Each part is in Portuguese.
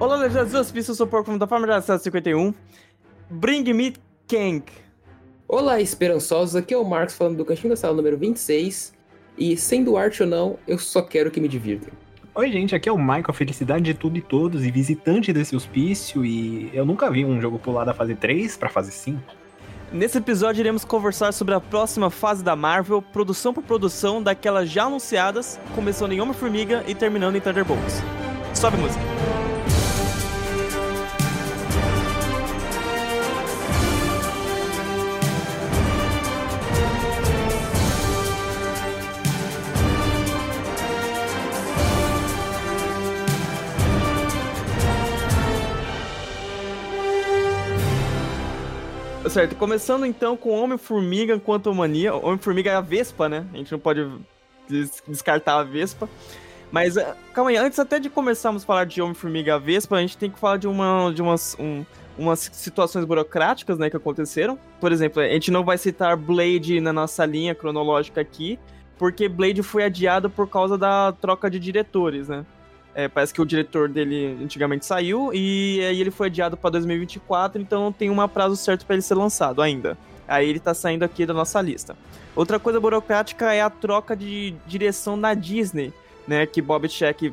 Olá, legendas dos hospícios, eu sou o Porco da Família 51. Bring me Kang. Olá, esperançosos, aqui é o Marcos falando do Cantinho da Sala número 26. E sendo arte ou não, eu só quero que me divirtam. Oi, gente, aqui é o Michael, felicidade de tudo e todos, e visitante desse hospício, e eu nunca vi um jogo pular da fase 3 pra fase 5. Nesse episódio iremos conversar sobre a próxima fase da Marvel, produção por produção daquelas já anunciadas, começando em Homem-Formiga e terminando em Thunderbolts. Sobe a música. Certo, começando então com Homem-Formiga enquanto mania. Homem-Formiga é a Vespa, né? A gente não pode des descartar a Vespa. Mas, eh, calma aí, antes até de começarmos a falar de Homem-Formiga a Vespa, a gente tem que falar de, uma, de umas, um, umas situações burocráticas, né, que aconteceram. Por exemplo, a gente não vai citar Blade na nossa linha cronológica aqui, porque Blade foi adiado por causa da troca de diretores, né? É, parece que o diretor dele antigamente saiu e aí ele foi adiado para 2024, então não tem um prazo certo para ele ser lançado ainda. Aí ele tá saindo aqui da nossa lista. Outra coisa burocrática é a troca de direção da Disney, né? Que Bob Chapek,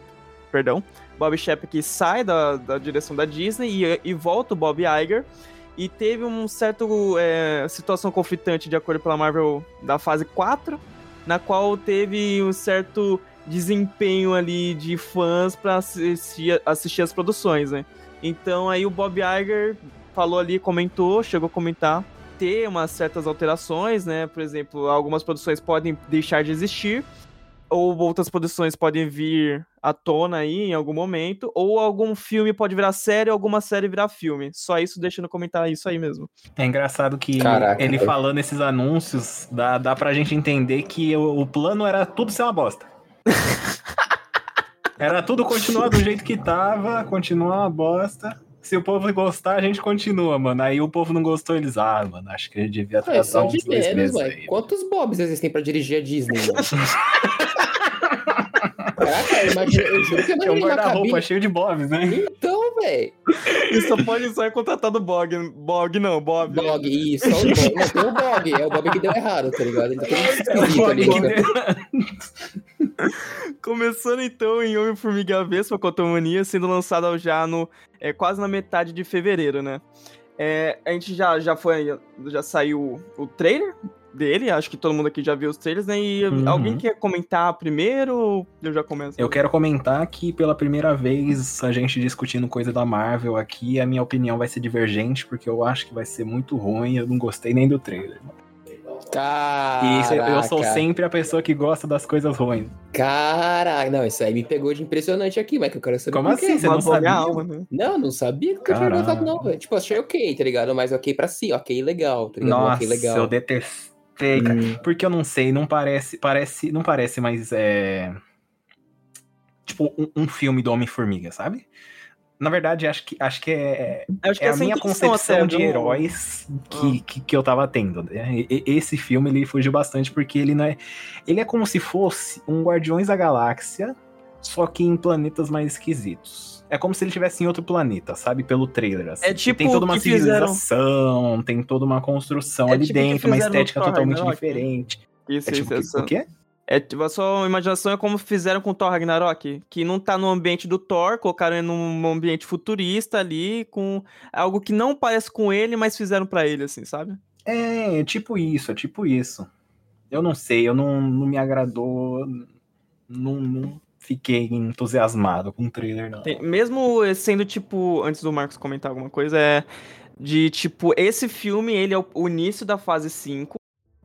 perdão, Bob Chapek sai da, da direção da Disney e, e volta o Bob Iger. E teve um certo é, situação conflitante de acordo pela Marvel da fase 4, na qual teve um certo desempenho ali de fãs para assistir, assistir as produções, né? Então aí o Bob Iger falou ali, comentou, chegou a comentar ter umas certas alterações, né? Por exemplo, algumas produções podem deixar de existir, ou outras produções podem vir à tona aí em algum momento, ou algum filme pode virar série, alguma série virar filme. Só isso deixa no comentário isso aí mesmo. É engraçado que Caraca, ele falando esses anúncios, dá, dá pra gente entender que o, o plano era tudo ser uma bosta. Era tudo continuar do jeito que tava, continuar uma bosta. Se o povo gostar, a gente continua, mano. Aí o povo não gostou, eles, ah, mano, acho que ele devia tratar é, só de menos, Aí, Quantos bobs existem pra dirigir a Disney, mano? Caraca, eu, imagino, eu juro que eu É um guarda-roupa cheio de bobs, né? Então, velho. Isso só pode ser contratado Bog. Bog não, Bob. Bog, isso, só o Bog. Não, tem o Bog, é o Bob que deu errado, tá ligado? Ele tá é o Bog ali, que né? deu... Começando então em Homem-Formiga Vespa Cotomania, sendo lançado já no é, quase na metade de fevereiro, né? É, a gente já, já foi, já saiu o trailer dele, acho que todo mundo aqui já viu os trailers, né? E uhum. alguém quer comentar primeiro ou eu já começo? Eu quero comentar que pela primeira vez a gente discutindo coisa da Marvel aqui, a minha opinião vai ser divergente, porque eu acho que vai ser muito ruim, eu não gostei nem do trailer. Caraca. E eu sou sempre a pessoa que gosta das coisas ruins. Caraca, não, isso aí me pegou de impressionante aqui, mas que eu quero saber Como assim? Você não sabia? Alma, né? Não, não sabia que eu tinha gostado, não, velho. Tipo, achei ok, tá ligado? Mas ok pra si, ok legal, tá ligado? Nossa, ok legal. eu detestei cara. Hum. Porque eu não sei, não parece. Parece. Não parece, mas é. Tipo, um, um filme do Homem-Formiga, sabe? Na verdade, acho que, acho que é, acho que é a minha concepção de heróis que, ah. que, que, eu tava tendo. Né? Esse filme ele fugiu bastante porque ele não é. Ele é como se fosse um Guardiões da Galáxia, só que em planetas mais esquisitos é como se ele estivesse em outro planeta, sabe? Pelo trailer. Assim. É tipo. Tem toda uma civilização, fizeram... tem toda uma construção é ali tipo dentro, uma estética totalmente Ragnarok. diferente. Isso, é tipo, isso, O quê? É, tipo, a sua imaginação é como fizeram com o Thor Ragnarok, que não tá no ambiente do Thor, colocaram ele num ambiente futurista ali, com algo que não parece com ele, mas fizeram para ele, assim, sabe? É, é tipo isso, é tipo isso. Eu não sei, eu não, não me agradou, não, não, fiquei entusiasmado com o trailer, não. Tem, mesmo sendo, tipo, antes do Marcos comentar alguma coisa, é de, tipo, esse filme, ele é o, o início da fase 5,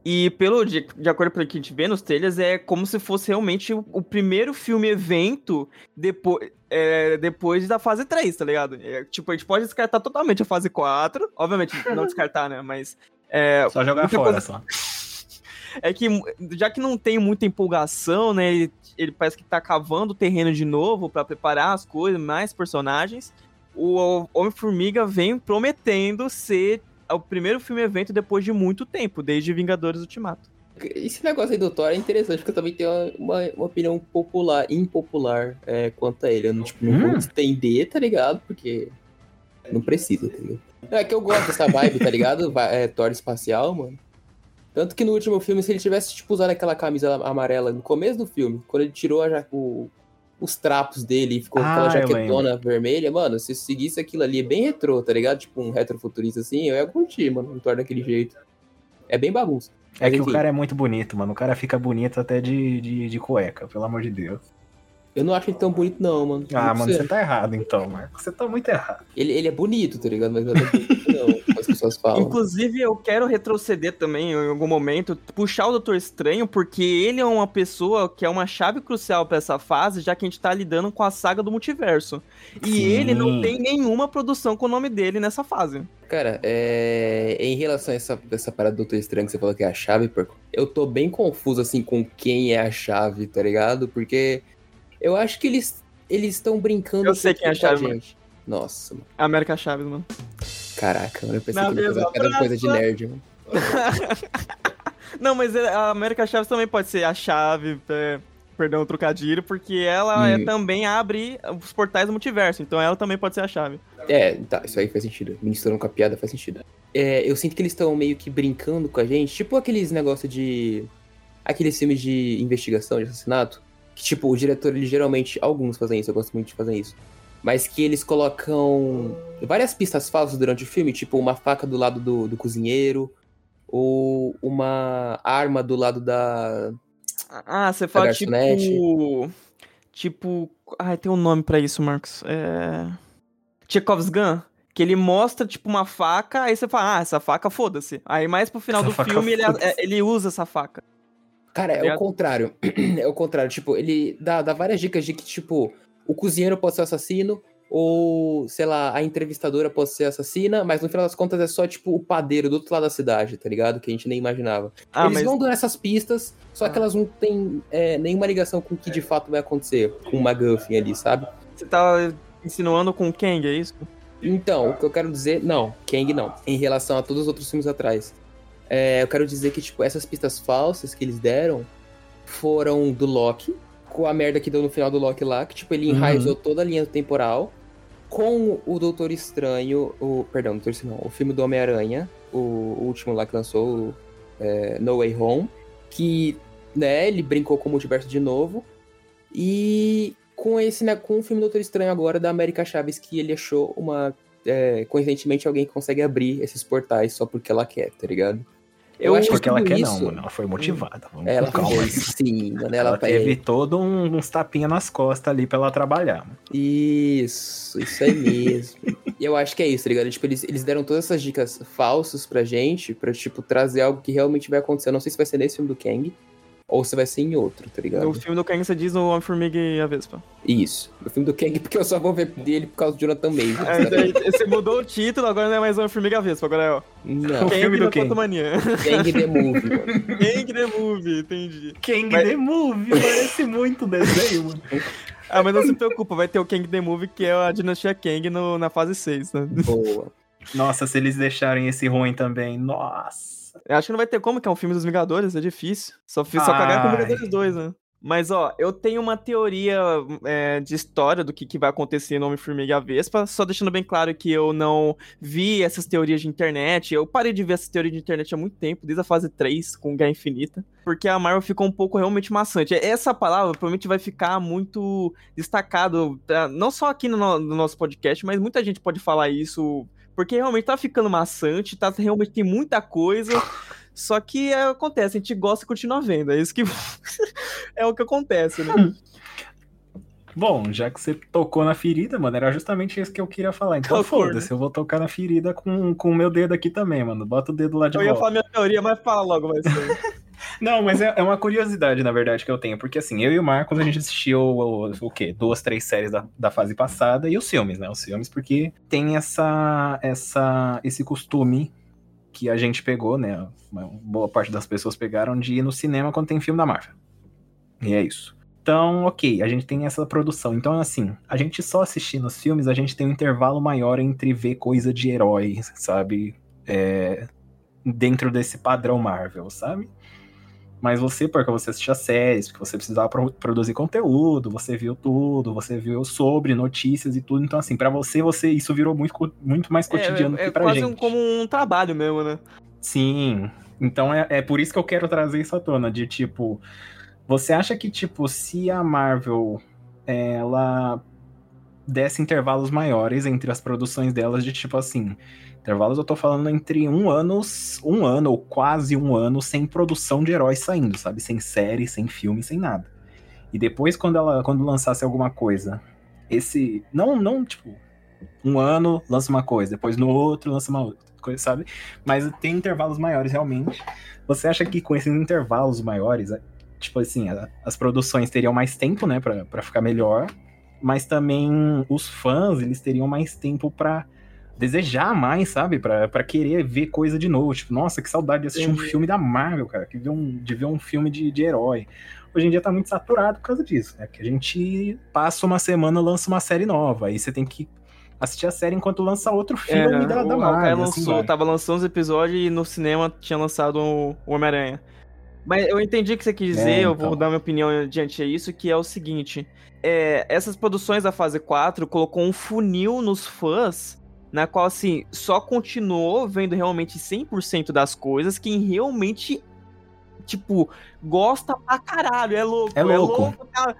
e pelo de, de acordo com o que a gente vê nos trailers, é como se fosse realmente o, o primeiro filme evento depois, é, depois da fase 3, tá ligado? É, tipo, a gente pode descartar totalmente a fase 4. Obviamente, não descartar, né? Mas. É, só jogar fora, coisa... só. É que, já que não tem muita empolgação, né? Ele, ele parece que tá cavando o terreno de novo para preparar as coisas, mais personagens. O Homem-Formiga vem prometendo ser o primeiro filme evento depois de muito tempo, desde Vingadores Ultimato. esse negócio aí do Thor é interessante, porque eu também tenho uma, uma opinião popular, impopular é, quanto a ele. Eu não, tipo, não Hum. vou estender, tá ligado? Porque não precisa, ligado? É que eu gosto dessa vibe, tá ligado? É, Thor espacial, mano. Tanto que no último filme, se ele tivesse, tipo, usado aquela camisa amarela no começo do filme, quando ele tirou a o- os trapos dele e ficou com aquela Ah, eu jaquetona vermelha, mano, se seguisse aquilo ali, é bem retrô, tá ligado? Tipo, um retrofuturista assim, eu ia curtir, mano, um Thor daquele jeito. É bem bagunça. É que enfim. o cara é muito bonito, mano. O cara fica bonito até de, de, de cueca, pelo amor de Deus. Eu não acho ele tão bonito, não, mano. Ah, Juro mano, você tá errado então, Marco. Você tá muito errado. ele, ele é bonito, tá ligado? Mas não é bonito, não, pessoas falam. Inclusive, eu quero retroceder também em algum momento, puxar o Doutor Estranho, porque ele é uma pessoa que é uma chave crucial pra essa fase, já que a gente tá lidando com a saga do multiverso. E Sim. ele não tem nenhuma produção com o nome dele nessa fase. Cara, é... em relação a essa, essa parada do Doutor Estranho que você falou que é a chave, porco, eu tô bem confuso, assim, com quem é a chave, tá ligado? Porque eu acho que eles eles estão brincando Eu sei quem é a chave, mano. gente. Nossa, mano. América Chaves, mano. Caraca, mano, eu pensei Na que ele mesma cada coisa de praça. nerd, mano. Não, mas a América Chaves também pode ser a chave, é, perdão, o trocadilho, porque ela é, Hum. também abre os portais do multiverso, então ela também pode ser a chave. É, tá, isso aí faz sentido. Ministrando com a piada faz sentido. É, eu sinto que eles estão meio que brincando com a gente, tipo aqueles negócios de. Aqueles filmes de investigação, de assassinato. Que, tipo, o diretor, ele geralmente. Alguns fazem isso, eu gosto muito de fazer isso. Mas que eles colocam várias pistas falsas durante o filme, tipo uma faca do lado do, do cozinheiro, ou uma arma do lado da. Ah, você fala garçonete. tipo. Tipo. Ai, tem um nome pra isso, Marcos. É. Chekhov's Gun. Que ele mostra, tipo, uma faca, aí você fala, ah, essa faca, foda-se. Aí mais pro final Essa do filme ele, é- ele usa essa faca. Cara, é o ligado? contrário. é o contrário. Tipo, ele dá, dá várias dicas de que, tipo, o cozinheiro pode ser assassino, ou, sei lá, a entrevistadora pode ser assassina, mas no final das contas é só, tipo, o padeiro do outro lado da cidade, tá ligado? Que a gente nem imaginava. Ah, Eles mas. vão dando essas pistas, só que Ah. elas não têm é, nenhuma ligação com o que de fato vai acontecer, com o McGuffin ali, sabe? Você tá insinuando com o Kang, é isso? Então, o que eu quero dizer, não, Kang não, em relação a todos os outros filmes atrás. É, eu quero dizer que, tipo, essas pistas falsas que eles deram foram do Loki, com a merda que deu no final do Loki lá, que, tipo, ele Uhum. enraizou toda a linha temporal, com o Doutor Estranho, o, perdão, Doutor Estranho, o filme do Homem-Aranha, o, o último lá que lançou, o, é, No Way Home, que, né, ele brincou com o multiverso de novo, e com esse, né, com o filme Doutor Estranho agora da América Chaves, que ele achou uma. É, coincidentemente, alguém que consegue abrir esses portais só porque ela quer, tá ligado? Eu acho Porque ela quer isso- não, mano. Ela foi motivada. Vamos Ela com calma. sim, mano. Ela, Ela, teve todo um, uns tapinha nas costas ali pra ela trabalhar. mano. Isso, isso aí mesmo. E eu acho que é isso, tá ligado? Tipo, eles, eles deram todas essas dicas falsas pra gente, pra, tipo, trazer algo que realmente vai acontecer. Eu não sei se vai ser nesse filme do Kang, ou se vai ser em outro, tá ligado? No filme do Kang você diz o Homem-Formiga e a Vespa. Isso. No filme do Kang, porque eu só vou ver dele por causa do Jonathan Majors. Aí, tá? daí você mudou o título, agora não é mais Homem-Formiga e a Vespa, agora é ó. Não, O filme Kang do Kang. Quantumania. Kang the Movie, mano. Kang the Movie, entendi. King Mas- the Movie, parece muito desenho, mano. Ah, mas não se preocupa, vai ter o Kang the Movie, que é a dinastia Kang no, na fase 6, né? Boa. Nossa, se eles deixarem esse ruim também, nossa. Eu acho que não vai ter como, que é um filme dos Vingadores, é difícil. Só, fiz, só cagar com. Vingadores 2, né? Mas, ó, eu tenho uma teoria é, de história do que, que vai acontecer no Homem-Formiga e a Vespa, só deixando bem claro que eu não vi essas teorias de internet. Eu parei de ver essas teorias de internet há muito tempo, desde a fase 3, com Guerra Infinita, porque a Marvel ficou um pouco realmente maçante. Essa palavra provavelmente vai ficar muito destacado, não só aqui no- no nosso podcast, mas muita gente pode falar isso, porque realmente tá ficando maçante, tá, realmente tem muita coisa. Só que é, acontece, a gente gosta e continua vendo. É isso que é o que acontece, né? Bom, já que você tocou na ferida, mano, era justamente isso que eu queria falar. Então foda-se, eu vou tocar na ferida com, com o meu dedo aqui também, mano. Bota o dedo lá de Eu ia volta. falar minha teoria, mas fala logo mais cedo. Não, mas é, é uma curiosidade, na verdade, que eu tenho. Porque assim, eu e o Marcos, a gente assistiu o, o quê? Duas, três séries da, da fase passada e os filmes, né? Os filmes, porque tem essa, essa, esse costume que a gente pegou, né? Uma boa parte das pessoas pegaram de ir no cinema quando tem filme da Marvel. E é isso. Então, ok, a gente tem essa produção. Então, assim, a gente só assistindo os filmes, a gente tem um intervalo maior entre ver coisa de herói, sabe? É, dentro desse padrão Marvel, sabe? Mas você, porque você assistia séries, porque você precisava pro produzir conteúdo, você viu tudo, você viu sobre notícias e tudo. Então, assim, para você, você isso virou muito, muito mais é, cotidiano é, é, que pra quase gente. Um, como um trabalho mesmo, né? Sim. Então é, é por isso que eu quero trazer isso à tona, de tipo. Você acha que, tipo, se a Marvel ela desse intervalos maiores entre as produções delas, de tipo assim, intervalos eu tô falando entre um ano, um ano ou quase um ano sem produção de heróis saindo, sabe? Sem série, sem filme, sem nada. E depois, quando ela quando lançasse alguma coisa, esse. Não, não, tipo, um ano lança uma coisa, depois no outro lança uma outra coisa, sabe? Mas tem intervalos maiores, realmente. Você acha que com esses intervalos maiores, tipo assim, as produções teriam mais tempo, né, pra, pra ficar melhor, mas também os fãs, eles teriam mais tempo para desejar mais, sabe? para querer ver coisa de novo. Tipo, nossa, que saudade de assistir um filme da Marvel, cara. Que ver um, de ver um filme de, de herói. Hoje em dia tá muito saturado por causa disso, né? Que a gente passa uma semana, lança uma série nova. Aí você tem que assistir a série enquanto lança outro filme é, da, da Marvel. Assim, lançou, assim, tava lançando os episódios e no cinema tinha lançado o Homem-Aranha. Mas eu entendi o que você quis dizer, é, então. eu vou então. dar minha opinião diante disso, que é o seguinte. É, essas produções da fase 4 colocou um funil nos fãs na qual, assim, só continuou vendo realmente 100% das coisas quem realmente, tipo, gosta pra caralho. É louco. É louco. É louco cara.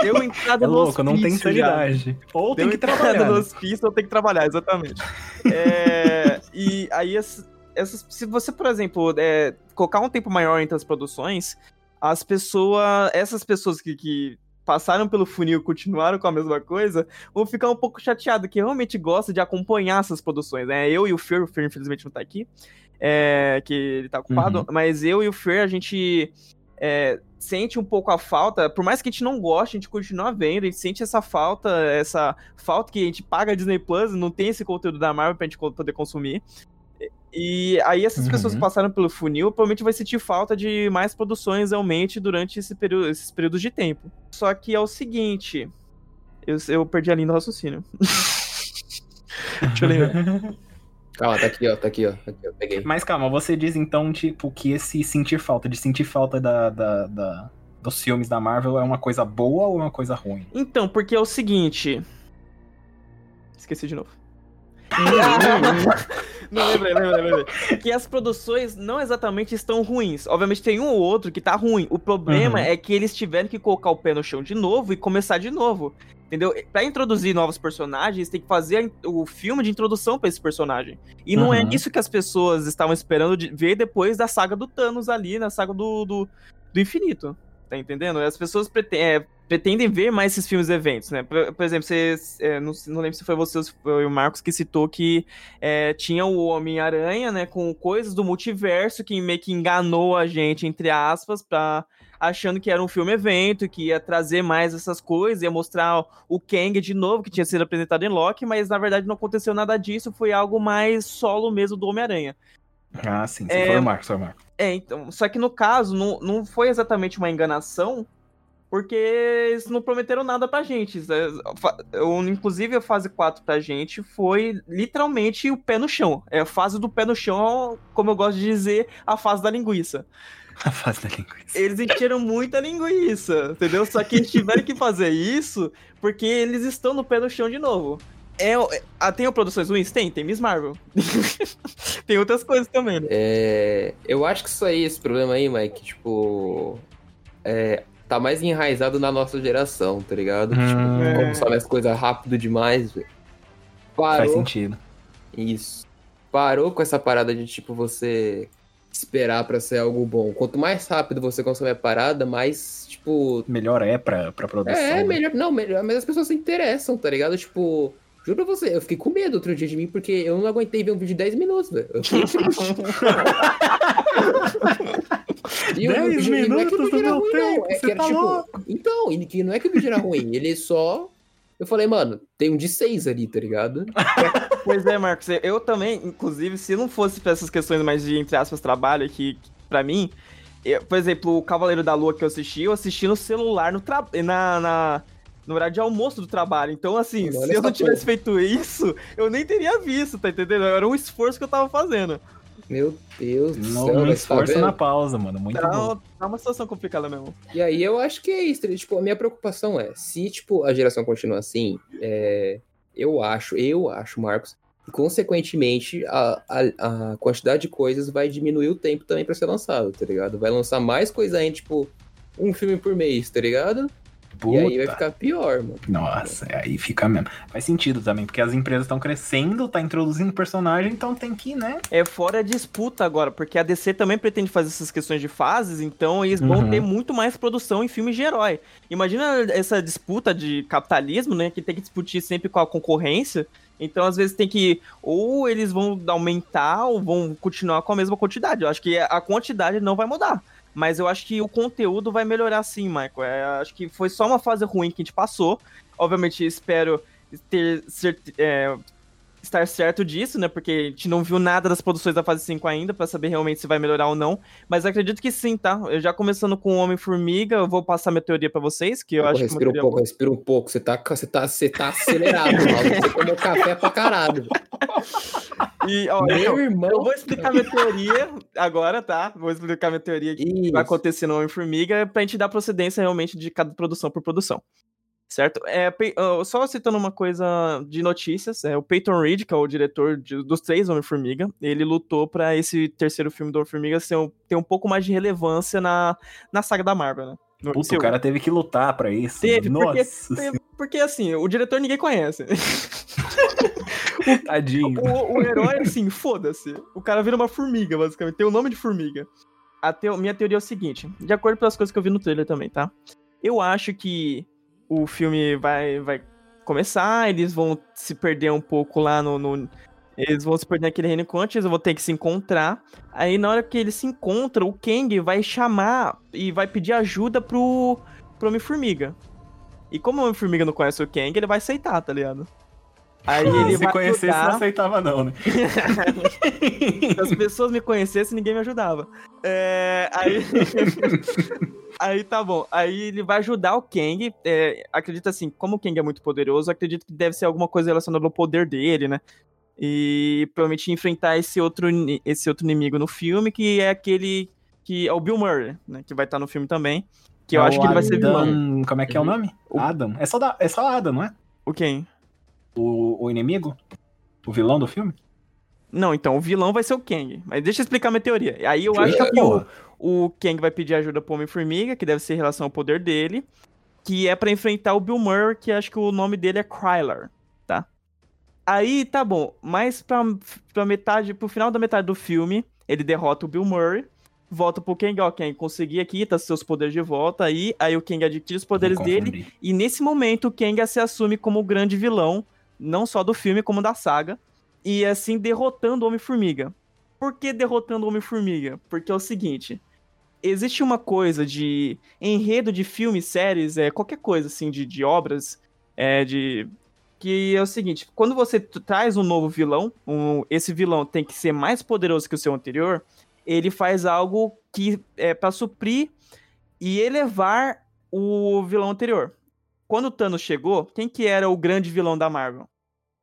Deu entrada é no louco, não tem sanidade. Ou Deu tem que trabalhar. no hospício ou tem que trabalhar, exatamente. é, e aí, essas, se você, por exemplo, é, colocar um tempo maior entre as produções, as pessoas, essas pessoas que, que passaram pelo funil e continuaram com a mesma coisa, vão ficar um pouco chateado, que realmente gosta de acompanhar essas produções, né? Eu e o Fer, o Fer infelizmente não tá aqui, é, que ele tá ocupado, uhum. mas eu e o Fer, a gente é, sente um pouco a falta, por mais que a gente não goste, a gente continua vendo, a gente sente essa falta, essa falta que a gente paga a Disney Plus, não tem esse conteúdo da Marvel pra gente poder consumir. E aí essas uhum. pessoas que passaram pelo funil provavelmente vai sentir falta de mais produções realmente durante esse período, esses períodos de tempo. Só que é o seguinte, eu, eu perdi a linha do raciocínio. Deixa eu lembrar. Calma, tá aqui, ó, tá aqui, ó. Tá aqui, ó peguei. Mas calma, você diz então, tipo, que esse sentir falta, de sentir falta da, da, da, dos filmes da Marvel é uma coisa boa ou é uma coisa ruim? Então, porque é o seguinte. Esqueci de novo. Não, lembrei, lembrei, lembrei. Que as produções não exatamente estão ruins. Obviamente tem um ou outro que tá ruim. O problema uhum. é que eles tiveram que colocar o pé no chão de novo e começar de novo. Entendeu? Pra introduzir novos personagens, tem que fazer o filme de introdução para esse personagem. E não é uhum. é isso que as pessoas estavam esperando de ver depois da saga do Thanos ali, na saga do, do, do infinito. Tá entendendo? As pessoas pretendem, é, pretendem ver mais esses filmes eventos, né? Por, por exemplo, você, é, não, não, lembro se foi você ou foi o Marcos que citou que é, tinha o Homem-Aranha, né? Com coisas do multiverso que meio que enganou a gente, entre aspas, pra, achando que era um filme evento, que ia trazer mais essas coisas, ia mostrar o Kang de novo, que tinha sido apresentado em Loki, mas na verdade não aconteceu nada disso, foi algo mais solo mesmo do Homem-Aranha. Ah, sim, é, foi o Marcos, foi o Marcos. É, então, só que no caso, não, não foi exatamente uma enganação, porque eles não prometeram nada pra gente. Eu, inclusive, a fase 4 pra gente foi literalmente o pé no chão. É a fase do pé no chão, como eu gosto de dizer, a fase da linguiça. A fase da linguiça. Eles encheram muita linguiça, entendeu? Só que eles tiveram que fazer isso porque eles estão no pé no chão de novo. É, é, tem produções ruins? Tem, tem Miss Marvel. tem outras coisas também. Né? É, eu acho que isso aí, esse problema aí, Mike, tipo. É, tá mais enraizado na nossa geração, tá ligado? Hum, tipo, é. como sabe as coisas rápido demais, velho. Faz sentido. Isso. Parou com essa parada de, tipo, você esperar para ser algo bom. Quanto mais rápido você consome a parada, mais, tipo. Melhor é pra, pra produção. É, né? melhor. Não, melhor. Mas as pessoas se interessam, tá ligado? Tipo. Juro pra você, eu fiquei com medo outro dia de mim, porque eu não aguentei ver um vídeo de 10 minutos, velho. 10 minutos não é do meu ruim, tempo, é que era, tá tipo, louco. Então, que não é que o vídeo era ruim, ele só... Eu falei, mano, tem um de 6 ali, tá ligado? pois é, Marcos, eu também, inclusive, se não fosse pra essas questões mais de, entre aspas, trabalho aqui, pra mim, eu, por exemplo, o Cavaleiro da Lua que eu assisti, eu assisti no celular, no tra... na, na no horário de almoço do trabalho. Então, assim, se eu não tivesse feito isso, eu nem teria visto, tá entendendo? Era um esforço que eu tava fazendo. Meu Deus do Não, céu, tá esforço vendo? na pausa, mano. Muito Tá, bom. tá uma situação complicada mesmo. E aí eu acho que é isso. Tipo, a minha preocupação é, se, tipo, a geração continua assim, é, eu acho, eu acho, Marcos, que consequentemente a, a, a quantidade de coisas vai diminuir o tempo também pra ser lançado, tá ligado? Vai lançar mais coisa ainda, tipo, um filme por mês, tá ligado? Puta. E aí vai ficar pior, mano. Nossa, aí fica mesmo. Faz sentido também, porque as empresas estão crescendo, tá introduzindo personagem, então tem que, né? É fora a disputa agora, porque a DC também pretende fazer essas questões de fases, então eles vão Uhum. ter muito mais produção em filmes de herói. Imagina essa disputa de capitalismo, né? Que tem que discutir sempre com a concorrência. Então, às vezes, tem que. Ou eles vão aumentar ou vão continuar com a mesma quantidade. Eu acho que a quantidade não vai mudar. Mas eu acho que o conteúdo vai melhorar sim, Michael. É, acho que foi só uma fase ruim que a gente passou. Obviamente, espero ter, ser- é, estar certo disso, né? Porque a gente não viu nada das produções da fase 5 ainda, pra saber realmente se vai melhorar ou não. Mas acredito que sim, tá? Eu já começando com o Homem-Formiga, eu vou passar minha teoria pra vocês, que eu Pô, acho que respira uma um pouco, respira um pouco. Você tá, você tá, você tá acelerado, mano. Você tomou café pra caralho. E, ó, Meu eu, irmão. eu vou explicar minha teoria agora, tá? Vou explicar minha teoria que vai acontecer no Homem-Formiga pra gente dar procedência realmente de cada produção por produção. Certo? É, só citando uma coisa de notícias, é, o Peyton Reed, que é o diretor de- dos três Homem-Formiga, ele lutou pra esse terceiro filme do Homem-Formiga ser um- ter um pouco mais de relevância na, na saga da Marvel, né? No- Puta, seu- o cara teve que lutar pra isso. Teve, Nossa, Porque, porque, assim, o diretor ninguém conhece. tadinho. O, o herói, assim, foda-se. O cara vira uma formiga, basicamente. Tem o nome de formiga. A minha teoria é o seguinte: de acordo com as coisas que eu vi no trailer também, tá? Eu acho que o filme vai, vai começar, eles vão se perder um pouco lá no. no- eles vão se perder naquele reino quântico, eles vão ter que se encontrar. Aí, na hora que eles se encontram, o Kang vai chamar e vai pedir ajuda pro, pro Homem-Formiga. E como o Homem-Formiga não conhece o Kang, ele vai aceitar, tá ligado? Aí ele Se vai conhecesse, ajudar. não aceitava, não, né? Se as pessoas me conhecessem, ninguém me ajudava. É, aí... aí tá bom. Aí ele vai ajudar o Kang. É, acredito assim, como o Kang é muito poderoso, acredito que deve ser alguma coisa relacionada ao poder dele, né? E provavelmente enfrentar esse outro, esse outro inimigo no filme, que é aquele que é o Bill Murray, né? Que vai estar no filme também. Que eu É acho que ele vai ser vilão. Como é que é o nome? O- Adam. É só, da... é só Adam, não é? O quem? O, o inimigo? O vilão do filme? Não, então, o vilão vai ser o Kang. Mas deixa eu explicar minha teoria. Aí eu acho que o, o Kang vai pedir ajuda pro Homem-Formiga, que deve ser em relação ao poder dele, que é pra enfrentar o Bill Murray, que acho que o nome dele é Krylar, tá? Aí, tá bom, mas pra, pra metade, pro final da metade do filme, ele derrota o Bill Murray, volta pro Kang, ó, Kang, consegui aqui, tá seus poderes de volta aí, aí o Kang adquire os poderes dele, e nesse momento o Kang se assume como o grande vilão, não só do filme, como da saga, e assim derrotando o Homem-Formiga. Por que derrotando o Homem-Formiga? Porque é o seguinte: existe uma coisa de enredo de filmes, séries, é, qualquer coisa assim, de, de obras, é, de. Que é o seguinte, quando você traz um novo vilão, um- esse vilão tem que ser mais poderoso que o seu anterior, ele faz algo que é para suprir e elevar o vilão anterior. Quando o Thanos chegou, quem que era o grande vilão da Marvel?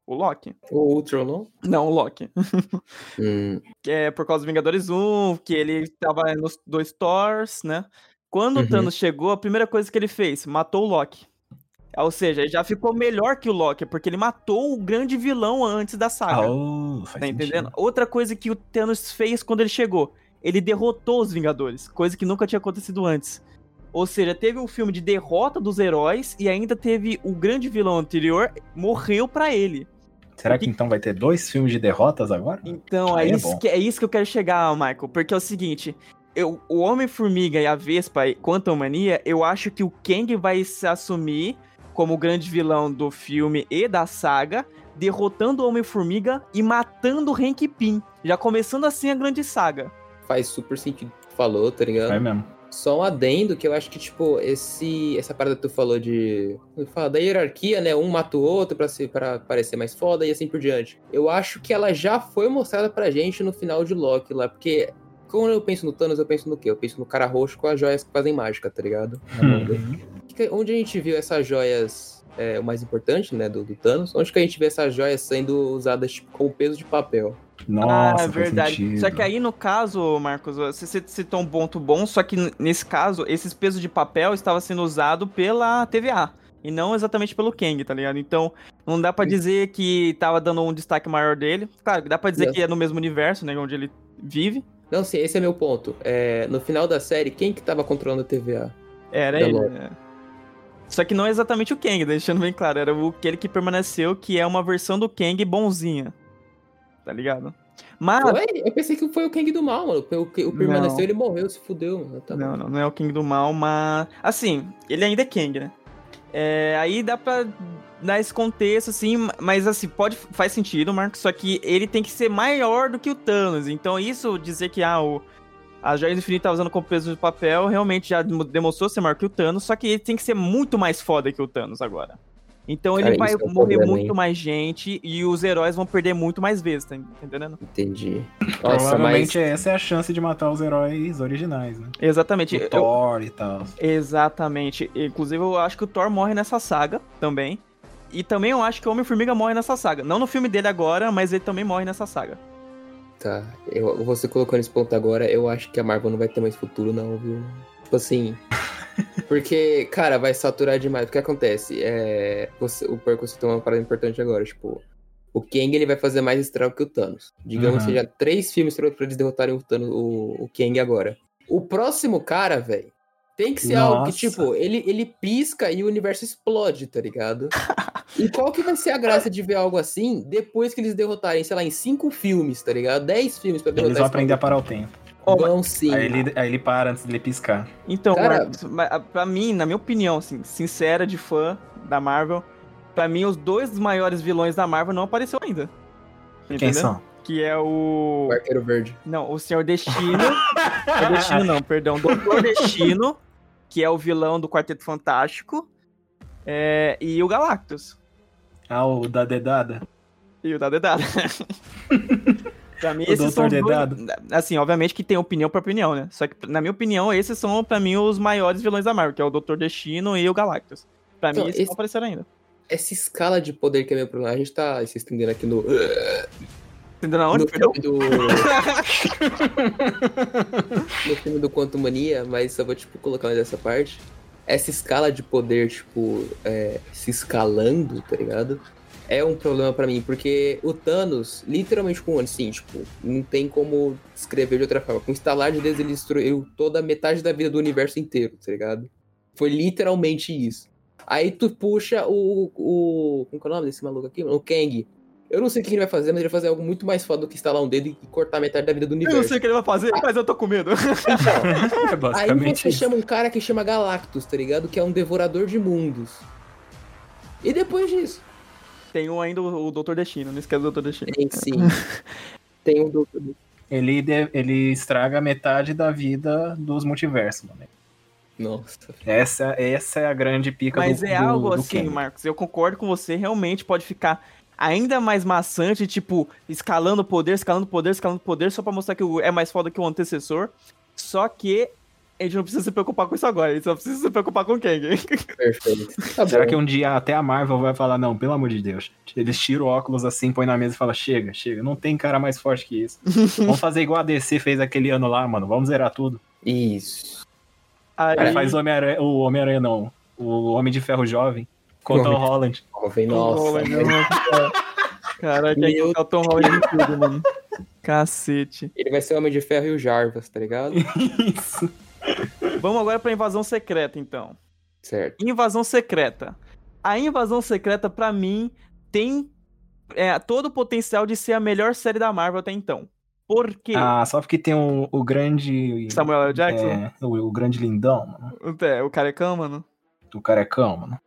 O Loki? O Ultron, não? Não, o Loki. Hum, que é por causa do Vingadores 1, que ele tava nos dois Thors, né? Quando Uhum. o Thanos chegou, a primeira coisa que ele fez, matou o Loki. Ou seja, ele já ficou melhor que o Loki, porque ele matou o grande vilão antes da saga. Oh, faz tá sentido. entendendo? Outra coisa que o Thanos fez quando ele chegou, ele derrotou os Vingadores, coisa que nunca tinha acontecido antes. Ou seja, teve um filme de derrota dos heróis e ainda teve o grande vilão anterior morreu pra ele. Será que então vai ter dois filmes de derrotas agora? Então, é, Aí é isso que, é isso que eu quero chegar, Michael. Porque é o seguinte: eu, o Homem-Formiga e a Vespa e Quantum Mania, eu acho que o Kang vai se assumir como o grande vilão do filme e da saga, derrotando o Homem-Formiga e matando o Hank Pym. Já começando assim a grande saga. faz super sentido o que tu falou, tá ligado? Vai mesmo. Só um adendo que eu acho que, tipo, esse, essa parada que tu falou de. Que fala? Da hierarquia, né? Um mata o outro pra, se, pra parecer mais foda e assim por diante. Eu acho que ela já foi mostrada pra gente no final de Loki lá, porque. Quando eu penso no Thanos, eu penso no quê? Eu penso no cara roxo com as joias que fazem mágica, tá ligado? Que- Onde a gente viu essas joias, é, o mais importante, né, do, do Thanos, onde que a gente vê essas joias sendo usadas tipo, como peso de papel? Nossa, ah, é verdade. Só que aí, no caso, Marcos, você citou um ponto bom, só que nesse caso, esses pesos de papel estavam sendo usados pela TVA. E não exatamente pelo Kang, tá ligado? Então, não dá para dizer que tava dando um destaque maior dele. Claro, dá pra dizer não. que é no mesmo universo, né? Onde ele vive. Não, sim, esse é meu ponto. É, no final da série, quem que tava controlando a TVA? Era ele. É. Só que não é exatamente o Kang, deixando bem claro. Era aquele que permaneceu, que é uma versão do Kang bonzinha. Tá ligado? Mas. Foi? Eu pensei que foi o Kang do mal, mano. O, o permaneceu, não. ele morreu, se fudeu. Mano. Tá não, não, não é o Kang do mal, mas. Assim, ele ainda é Kang, né? É, aí dá pra dar esse contexto, assim, mas assim, pode, faz sentido, Marcos, só que ele tem que ser maior do que o Thanos. Então, isso dizer que ah, o, a Joias do Infinito tá usando como peso de papel realmente já demonstrou ser maior que o Thanos, só que ele tem que ser muito mais foda que o Thanos agora. Então Cara, ele vai é um morrer problema, muito hein? mais gente e os heróis vão perder muito mais vezes, tá entendendo? Entendi. Nossa, Provavelmente mas... essa é a chance de matar os heróis originais, né? Exatamente. O eu... Thor e tal. Exatamente. Inclusive eu acho que o Thor morre nessa saga também. E também eu acho que o Homem-Formiga morre nessa saga. Não no filme dele agora, mas ele também morre nessa saga. Tá. Eu, você colocou nesse ponto agora, eu acho que a Marvel não vai ter mais futuro, não, viu? Tipo assim. Porque, cara, vai saturar demais. O que acontece? É, você, o Perco citou uma parada importante agora, tipo, o Kang ele vai fazer mais estrago que o Thanos. Digamos uhum. seja três filmes pra eles derrotarem o, Thanos, o, o Kang agora. O próximo cara, velho, tem que ser Nossa. algo que, tipo, ele, ele pisca e o universo explode, tá ligado? e qual que vai ser a graça de ver algo assim depois que eles derrotarem, sei lá, em cinco filmes, tá ligado? Dez filmes pra derrotar Eles vão aprender a parar o tempo. Vão sim. Aí ele, aí ele para antes dele piscar. Então, Cara, pra mim, na minha opinião, assim, sincera de fã da Marvel, pra mim os dois maiores vilões da Marvel não apareceu ainda. Entendeu? Quem são? Que é o. O Arqueiro Verde. Não, o Senhor Destino. o Destino não, perdão. O Doutor Destino, que é o vilão do Quarteto Fantástico. É... E o Galactus. Ah, o da dedada? E o da dedada. Pra mim, o esses são dois, Assim, obviamente que tem opinião pra opinião, né? Só que, na minha opinião, esses são, pra mim, os maiores vilões da Marvel, que é o Doutor Destino e o Galactus. Pra então, mim, esses esse... não apareceram ainda. Essa escala de poder que é meu problema, a gente tá se estendendo aqui no. Estendendo aonde? No filme do. no filme do Quantum Mania, mas só vou, tipo, colocar mais essa parte. Essa escala de poder, tipo, é, se escalando, tá ligado? É um problema para mim, porque o Thanos, literalmente com assim, tipo, não tem como descrever de outra forma. Com o instalar de dedos, ele destruiu toda a metade da vida do universo inteiro, tá ligado? Foi literalmente isso. Aí tu puxa o. o como é o nome desse maluco aqui? O Kang. Eu não sei o que ele vai fazer, mas ele vai fazer algo muito mais foda do que instalar um dedo e cortar metade da vida do universo. Eu não sei o que ele vai fazer, mas eu tô com medo. Então, é aí você chama um cara que chama Galactus, tá ligado? Que é um devorador de mundos. E depois disso? Tem ainda o Doutor Destino, não esquece do Doutor Destino. Tem sim. Tem o Doutor Destino. Ele, ele estraga metade da vida dos multiversos, mano. Nossa. Essa, essa é a grande pica Mas do é algo do, assim, Marcos. Eu concordo com você. Realmente pode ficar ainda mais maçante, tipo, escalando poder, escalando poder, escalando poder, só pra mostrar que é mais foda que o antecessor. Só que a gente não precisa se preocupar com isso agora, a gente só precisa se preocupar com quem? Perfeito. Tá Será que um dia até a Marvel vai falar, não, pelo amor de Deus, eles tiram o óculos assim, põe na mesa e fala, chega, chega, não tem cara mais forte que isso. vamos fazer igual a DC fez aquele ano lá, mano, vamos zerar tudo. Isso. Aí... faz o Homem-Aranha, o Homem-Aranha não, o Homem de Ferro Jovem, com o Tom Holland. nossa. Caraca, aí o Tom Holland em tudo, mano. Cacete. Ele vai ser o Homem de Ferro e o Jarvis, tá ligado? Isso. Vamos agora pra invasão secreta, então. Certo. Invasão secreta. A invasão secreta, para mim, tem é, todo o potencial de ser a melhor série da Marvel até então. Por quê? Ah, só porque tem o, o grande. Samuel L. Jackson? É, o, o, grande lindão, mano. É, o carecão, mano. O carecão, mano.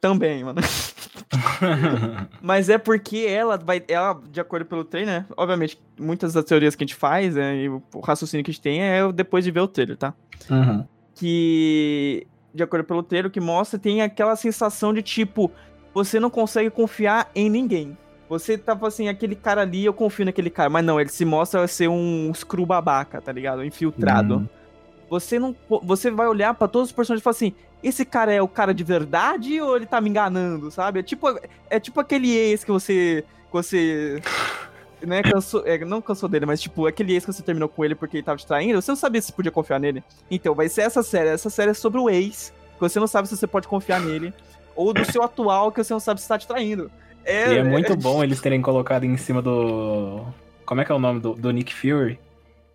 Também, mano. Mas é porque ela vai. Ela, de acordo pelo trailer, né? Obviamente, muitas das teorias que a gente faz né, e o raciocínio que a gente tem é depois de ver o trailer, tá? Uhum. Que, de acordo pelo trailer, que mostra, tem aquela sensação de tipo, você não consegue confiar em ninguém. Você tava assim, aquele cara ali, eu confio naquele cara. Mas não, ele se mostra ser um screw babaca, tá ligado? Infiltrado. Uhum. Você não. Você vai olhar para todos os personagens e falar assim: esse cara é o cara de verdade ou ele tá me enganando, sabe? É tipo, é tipo aquele ex que você. Que você né, cansou, é, não cansou dele, mas tipo, aquele ex que você terminou com ele porque ele tava te traindo, você não sabia se podia confiar nele. Então, vai ser essa série. Essa série é sobre o ex, que você não sabe se você pode confiar nele. Ou do seu atual, que você não sabe se tá te traindo. É, E é muito bom eles terem colocado em cima do. Como é que é o nome do, do Nick Fury?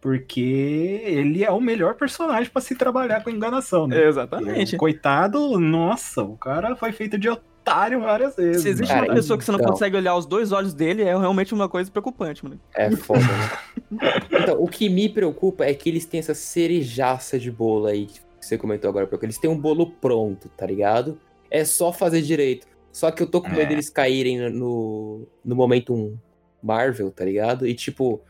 Porque ele é o melhor personagem pra se trabalhar com enganação, né? Exatamente. Coitado, nossa, o cara foi feito de otário várias vezes. Se existe. Cara, uma pessoa que você não então. consegue olhar os dois olhos dele, é realmente uma coisa preocupante, mano. É foda, né? Então, o que me preocupa é que eles têm essa cerejaça de bolo aí que você comentou agora, porque eles têm um bolo pronto, tá ligado? É só fazer direito. Só que eu tô com medo É. deles caírem no, no momento um Marvel, tá ligado? E tipo,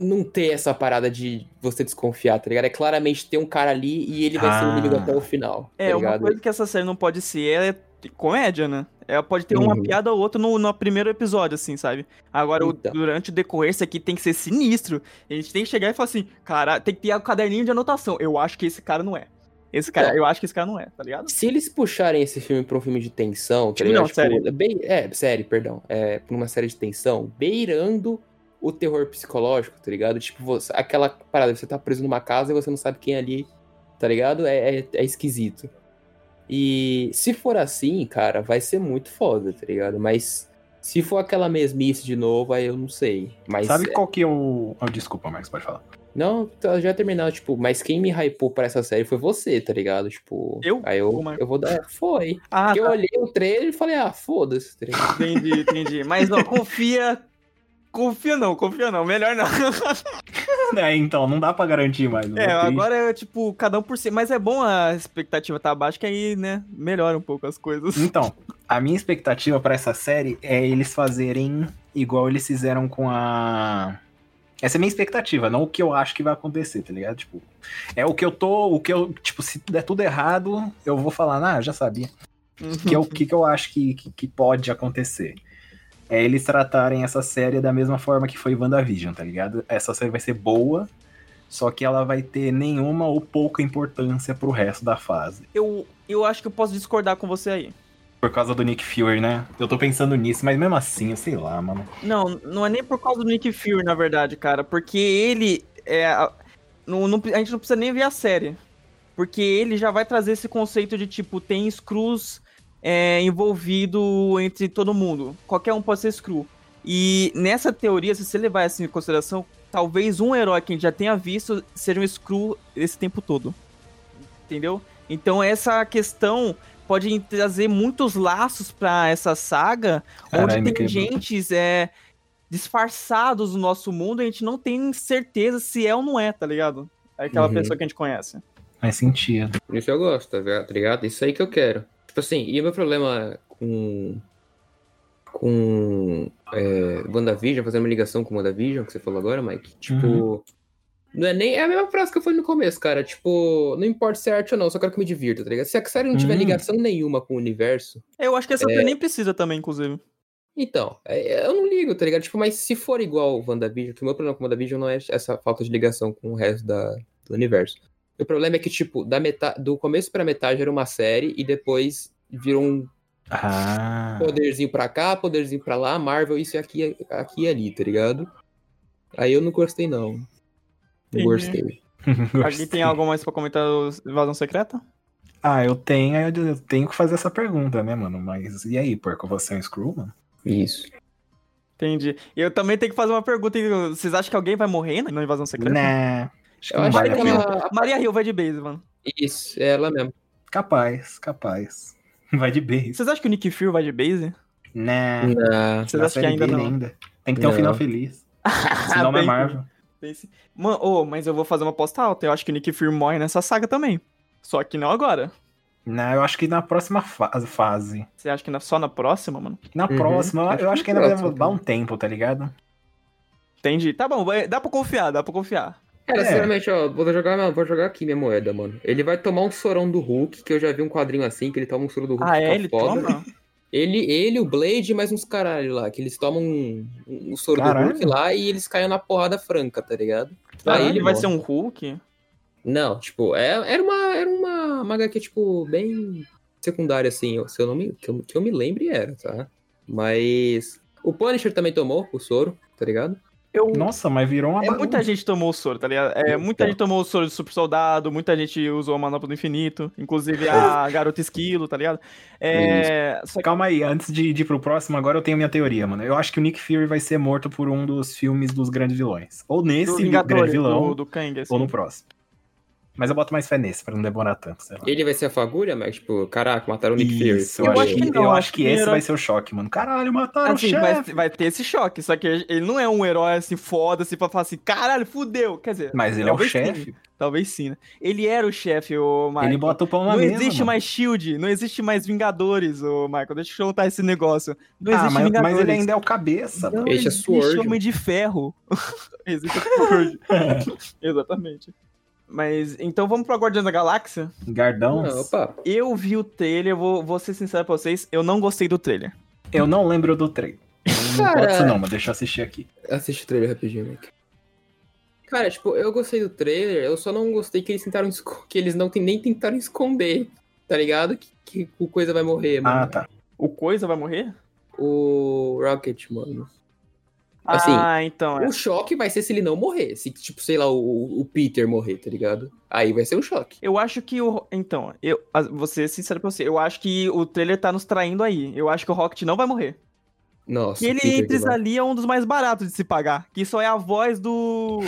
não ter essa parada de você desconfiar, tá ligado? É claramente ter um cara ali e ele vai ser o Ah. inimigo até o final. É, tá uma coisa que essa série não pode ser é comédia, né? Ela pode ter uma Uhum. piada ou outra no, no primeiro episódio, assim, sabe? Agora, o- Então. durante o decorrer, isso aqui tem que ser sinistro. A gente tem que chegar e falar assim, cara, tem que ter o caderninho de anotação. Eu acho que esse cara não é. Esse cara, Então. eu acho que esse cara não é, tá ligado? Se eles puxarem esse filme pra um filme de tensão, tá Tipo, ligado? não, série. bem- é, série, perdão. É, pra uma série de tensão, beirando o terror psicológico, tá ligado? Tipo, você- aquela parada, você tá preso numa casa e você não sabe quem é ali, tá ligado? É, é, é esquisito. E se for assim, cara, vai ser muito foda, tá ligado? Mas se for aquela mesmice de novo, aí eu não sei. Mas Sabe qual que é o. Oh, desculpa, Marcos, pode falar. não, tá, já terminado, tipo, mas quem me hypou pra essa série foi você, tá ligado? Tipo, Eu? aí eu, Marcos. eu vou dar. Foi. Ah, Porque eu tá, olhei o trailer e falei, ah, foda-se, tá ligado? entendi, entendi. Mas não, confia. Confia não, confia não, melhor não. É, então, não dá pra garantir mais. É, né? agora é tipo, cada um por si. Mas é bom a expectativa tá baixa, que aí, né, melhora um pouco as coisas. Então, a minha expectativa pra essa série é eles fazerem igual eles fizeram com a. Essa é a minha expectativa, não o que eu acho que vai acontecer, tá ligado? Tipo, é o que eu tô, o que eu, tipo, se der tudo errado, eu vou falar, ah, já sabia. Que é o que, que eu acho que, que, que pode acontecer. É eles tratarem essa série da mesma forma que foi WandaVision, tá ligado? Essa série vai ser boa, só que ela vai ter nenhuma ou pouca importância pro resto da fase. Eu, eu acho que eu posso discordar com você aí. Por causa do Nick Fury, né? Eu tô pensando nisso, mas mesmo assim, eu sei lá, mano. Não, não é nem por causa do Nick Fury, na verdade, cara. Porque ele é. Não, não- a gente não precisa nem ver a série. Porque ele já vai trazer esse conceito de tipo, tem Screws é, envolvido entre todo mundo. Qualquer um pode ser Screw. E nessa teoria, se você levar isso em consideração, talvez um herói que a gente já tenha visto seja um Screw esse tempo todo. Entendeu? Então essa questão pode trazer muitos laços pra essa saga, Caralho, onde tem gentes é, disfarçados no nosso mundo e a gente não tem certeza se é ou não é, tá ligado? É aquela Uhum. pessoa que a gente conhece. Faz sentido. Isso eu gosto, tá ligado? tá ligado? Isso aí que eu quero. Tipo assim, e o meu problema com. Com. É, WandaVision, fazendo uma ligação com WandaVision, que você falou agora, Mike. Tipo. Uhum. Não é nem. É a mesma frase que eu falei no começo, cara. Tipo, não importa se é arte ou não, só quero que me divirta, tá ligado? Se a série não tiver Uhum. ligação nenhuma com o universo, Eu acho que essa série nem precisa também, inclusive. então, é, eu não ligo, tá ligado? Tipo, mas se for igual o WandaVision, que o meu problema com o WandaVision não é essa falta de ligação com o resto da, do universo. O problema é que, tipo, da metade, do começo pra metade era uma série e depois virou um Ah. poderzinho pra cá, poderzinho pra lá, Marvel, isso e aqui, aqui e ali, tá ligado? Aí eu não gostei, não. Não Entendi. gostei. Alguém tem algo mais pra comentar do Invasão Secreta? Ah, eu tenho, eu tenho que fazer essa pergunta, né, mano? Mas e aí, porco, você é um Screw, mano? Isso. Entendi. Eu também tenho que fazer uma pergunta. Vocês acham que alguém vai morrer na Invasão Secreta? Né. Acho que Eu acho vale que. Maria Hill vai de base, mano. Isso, é ela mesmo. Capaz, capaz. Vai de base. Vocês acham que o Nick Fury vai de base? Né. Não. Vocês Na acham que ainda não? ainda. Tem que ter um Não. final feliz. Senão não é Marvel. sim. Mano, ô, mas eu vou fazer uma aposta alta. Eu acho que o Nick Fury morre nessa saga também. Só que não agora. Não, eu acho que na próxima fa- fase. Você acha que na- só na próxima, mano? Na Uhum. próxima, Acho eu acho que ainda vai levar um tempo, tá ligado? Entendi. Tá bom, vai- dá pra confiar, dá pra confiar. Cara, É. sinceramente, ó, vou jogar, não, vou jogar aqui minha moeda, mano. Ele vai tomar um sorão do Hulk, que eu já vi um quadrinho assim, que ele toma um soro do Hulk. Ah, é? Ele foda. toma? Ele, ele, o Blade mais uns caralho lá, que eles tomam um, um soro Caralho. do Hulk lá e eles caem na porrada franca, tá ligado? Ah, Aí ele vai morre. ser um Hulk? Não, tipo, é, era uma, era uma, uma HQ, tipo, bem secundária, assim, se eu não me, que eu, que eu me lembre era, tá? Mas o Punisher também tomou o soro, tá ligado? Eu, Nossa, mas virou uma É, muita gente tomou o soro, tá ligado? É, muita gente tomou o soro de super soldado, muita gente usou a manopla do infinito, inclusive a garota esquilo, tá ligado? É, só Calma aí, antes de, de ir pro próximo, agora eu tenho minha teoria, mano. Eu acho que o Nick Fury vai ser morto por um dos filmes dos grandes vilões. Ou nesse grande vilão, do, do Kang, assim. ou no próximo. Mas eu boto mais fé nesse, pra não demorar tanto, sei lá. Ele vai ser a fagulha, mas, tipo, caraca, mataram o Nick Fury. Isso, eu, Eu acho que, que não, eu acho que que esse era- vai ser o choque, mano. Caralho, mataram Assim, o vai, chefe. vai ter esse choque, só que ele não é um herói assim foda, assim, pra falar assim, caralho, fudeu. Quer dizer, Mas ele é o chefe. talvez sim, né? Ele era o chefe, o Michael. Ele bota o pão na Não mesa, existe mano. mais Shield, não existe mais Vingadores, ô Michael. Deixa eu contar esse negócio. Não Ah, existe mas, Vingadores. mas ele ainda é o cabeça, Não mano. Esse é existe Sword. Homem de Ferro. existe o Sword. Exatamente. Mas, então vamos pro Guardiões da Galáxia. Gardão. Não, opa. Eu vi o trailer, vou, vou ser sincero pra vocês, eu não gostei do trailer. Eu não lembro do trailer. Não Cara. pode não, mas deixa eu assistir aqui. Assiste o trailer rapidinho, Nick. Cara, tipo, eu gostei do trailer, eu só não gostei que eles tentaram que eles não tem- nem tentaram esconder, tá ligado? Que, que o coisa vai morrer, mano. Ah, tá. O Coisa vai morrer? O Rocket, mano. Assim, ah, então. É. O choque vai ser se ele não morrer. Se, tipo, sei lá, o, o Peter morrer, tá ligado? Aí vai ser um choque. Eu acho que o. Então, eu vou ser sincero pra você. Eu acho que o trailer tá nos traindo aí. Eu acho que o Rocket não vai morrer. Nossa, Que ele entre ali é um dos mais baratos de se pagar. Que só é a voz do.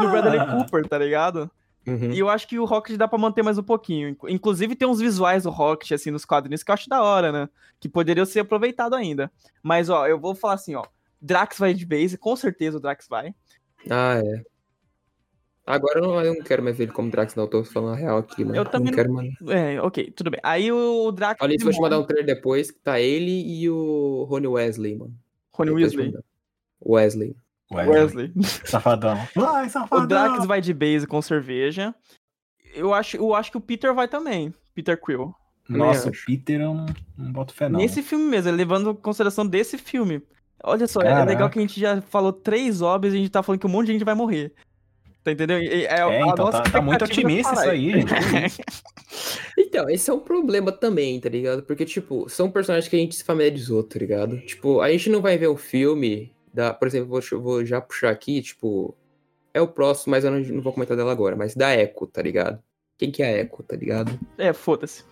Do Bradley Cooper, tá ligado? Uhum. E eu acho que o Rocket dá pra manter mais um pouquinho. Inc- Inclusive tem uns visuais do Rocket, assim, nos quadrinhos que eu acho da hora, né? Que poderiam ser aproveitado ainda. Mas, ó, eu vou falar assim, ó. Drax vai de base, com certeza o Drax vai. Ah, é. Agora eu não, eu não quero mais ver ele como Drax, não. Eu tô falando a real aqui, mano. Eu também não quero mais. É, ok, tudo bem. Aí o, o Drax. Olha, isso vou te mandar um trailer depois, que tá ele e o Rony Wesley, mano. Rony Weasley. mandar. Wesley. Wesley. Safadão. Vai, O safadão. Drax vai de base com cerveja. Eu acho, eu acho que o Peter vai também. Peter Quill. Nossa, o. Peter eu não, não boto fé, não. Nesse filme mesmo, levando em consideração desse filme. Olha só, é Caraca. legal que a gente já falou três óbvios e a gente tá falando que um monte de gente vai morrer. Tá entendendo? É, É, a então, nossa tá, tá muito expectativa otimista isso aí, gente. Então, esse é um problema também, tá ligado? Porque, tipo, são personagens que a gente se familiarizou, tá ligado? Tipo, a gente não vai ver um filme da. Por exemplo, vou, vou já puxar aqui, tipo. É o próximo, mas eu não, não vou comentar dela agora, mas da Echo, tá ligado? Quem que é a Echo, tá ligado? É, foda-se.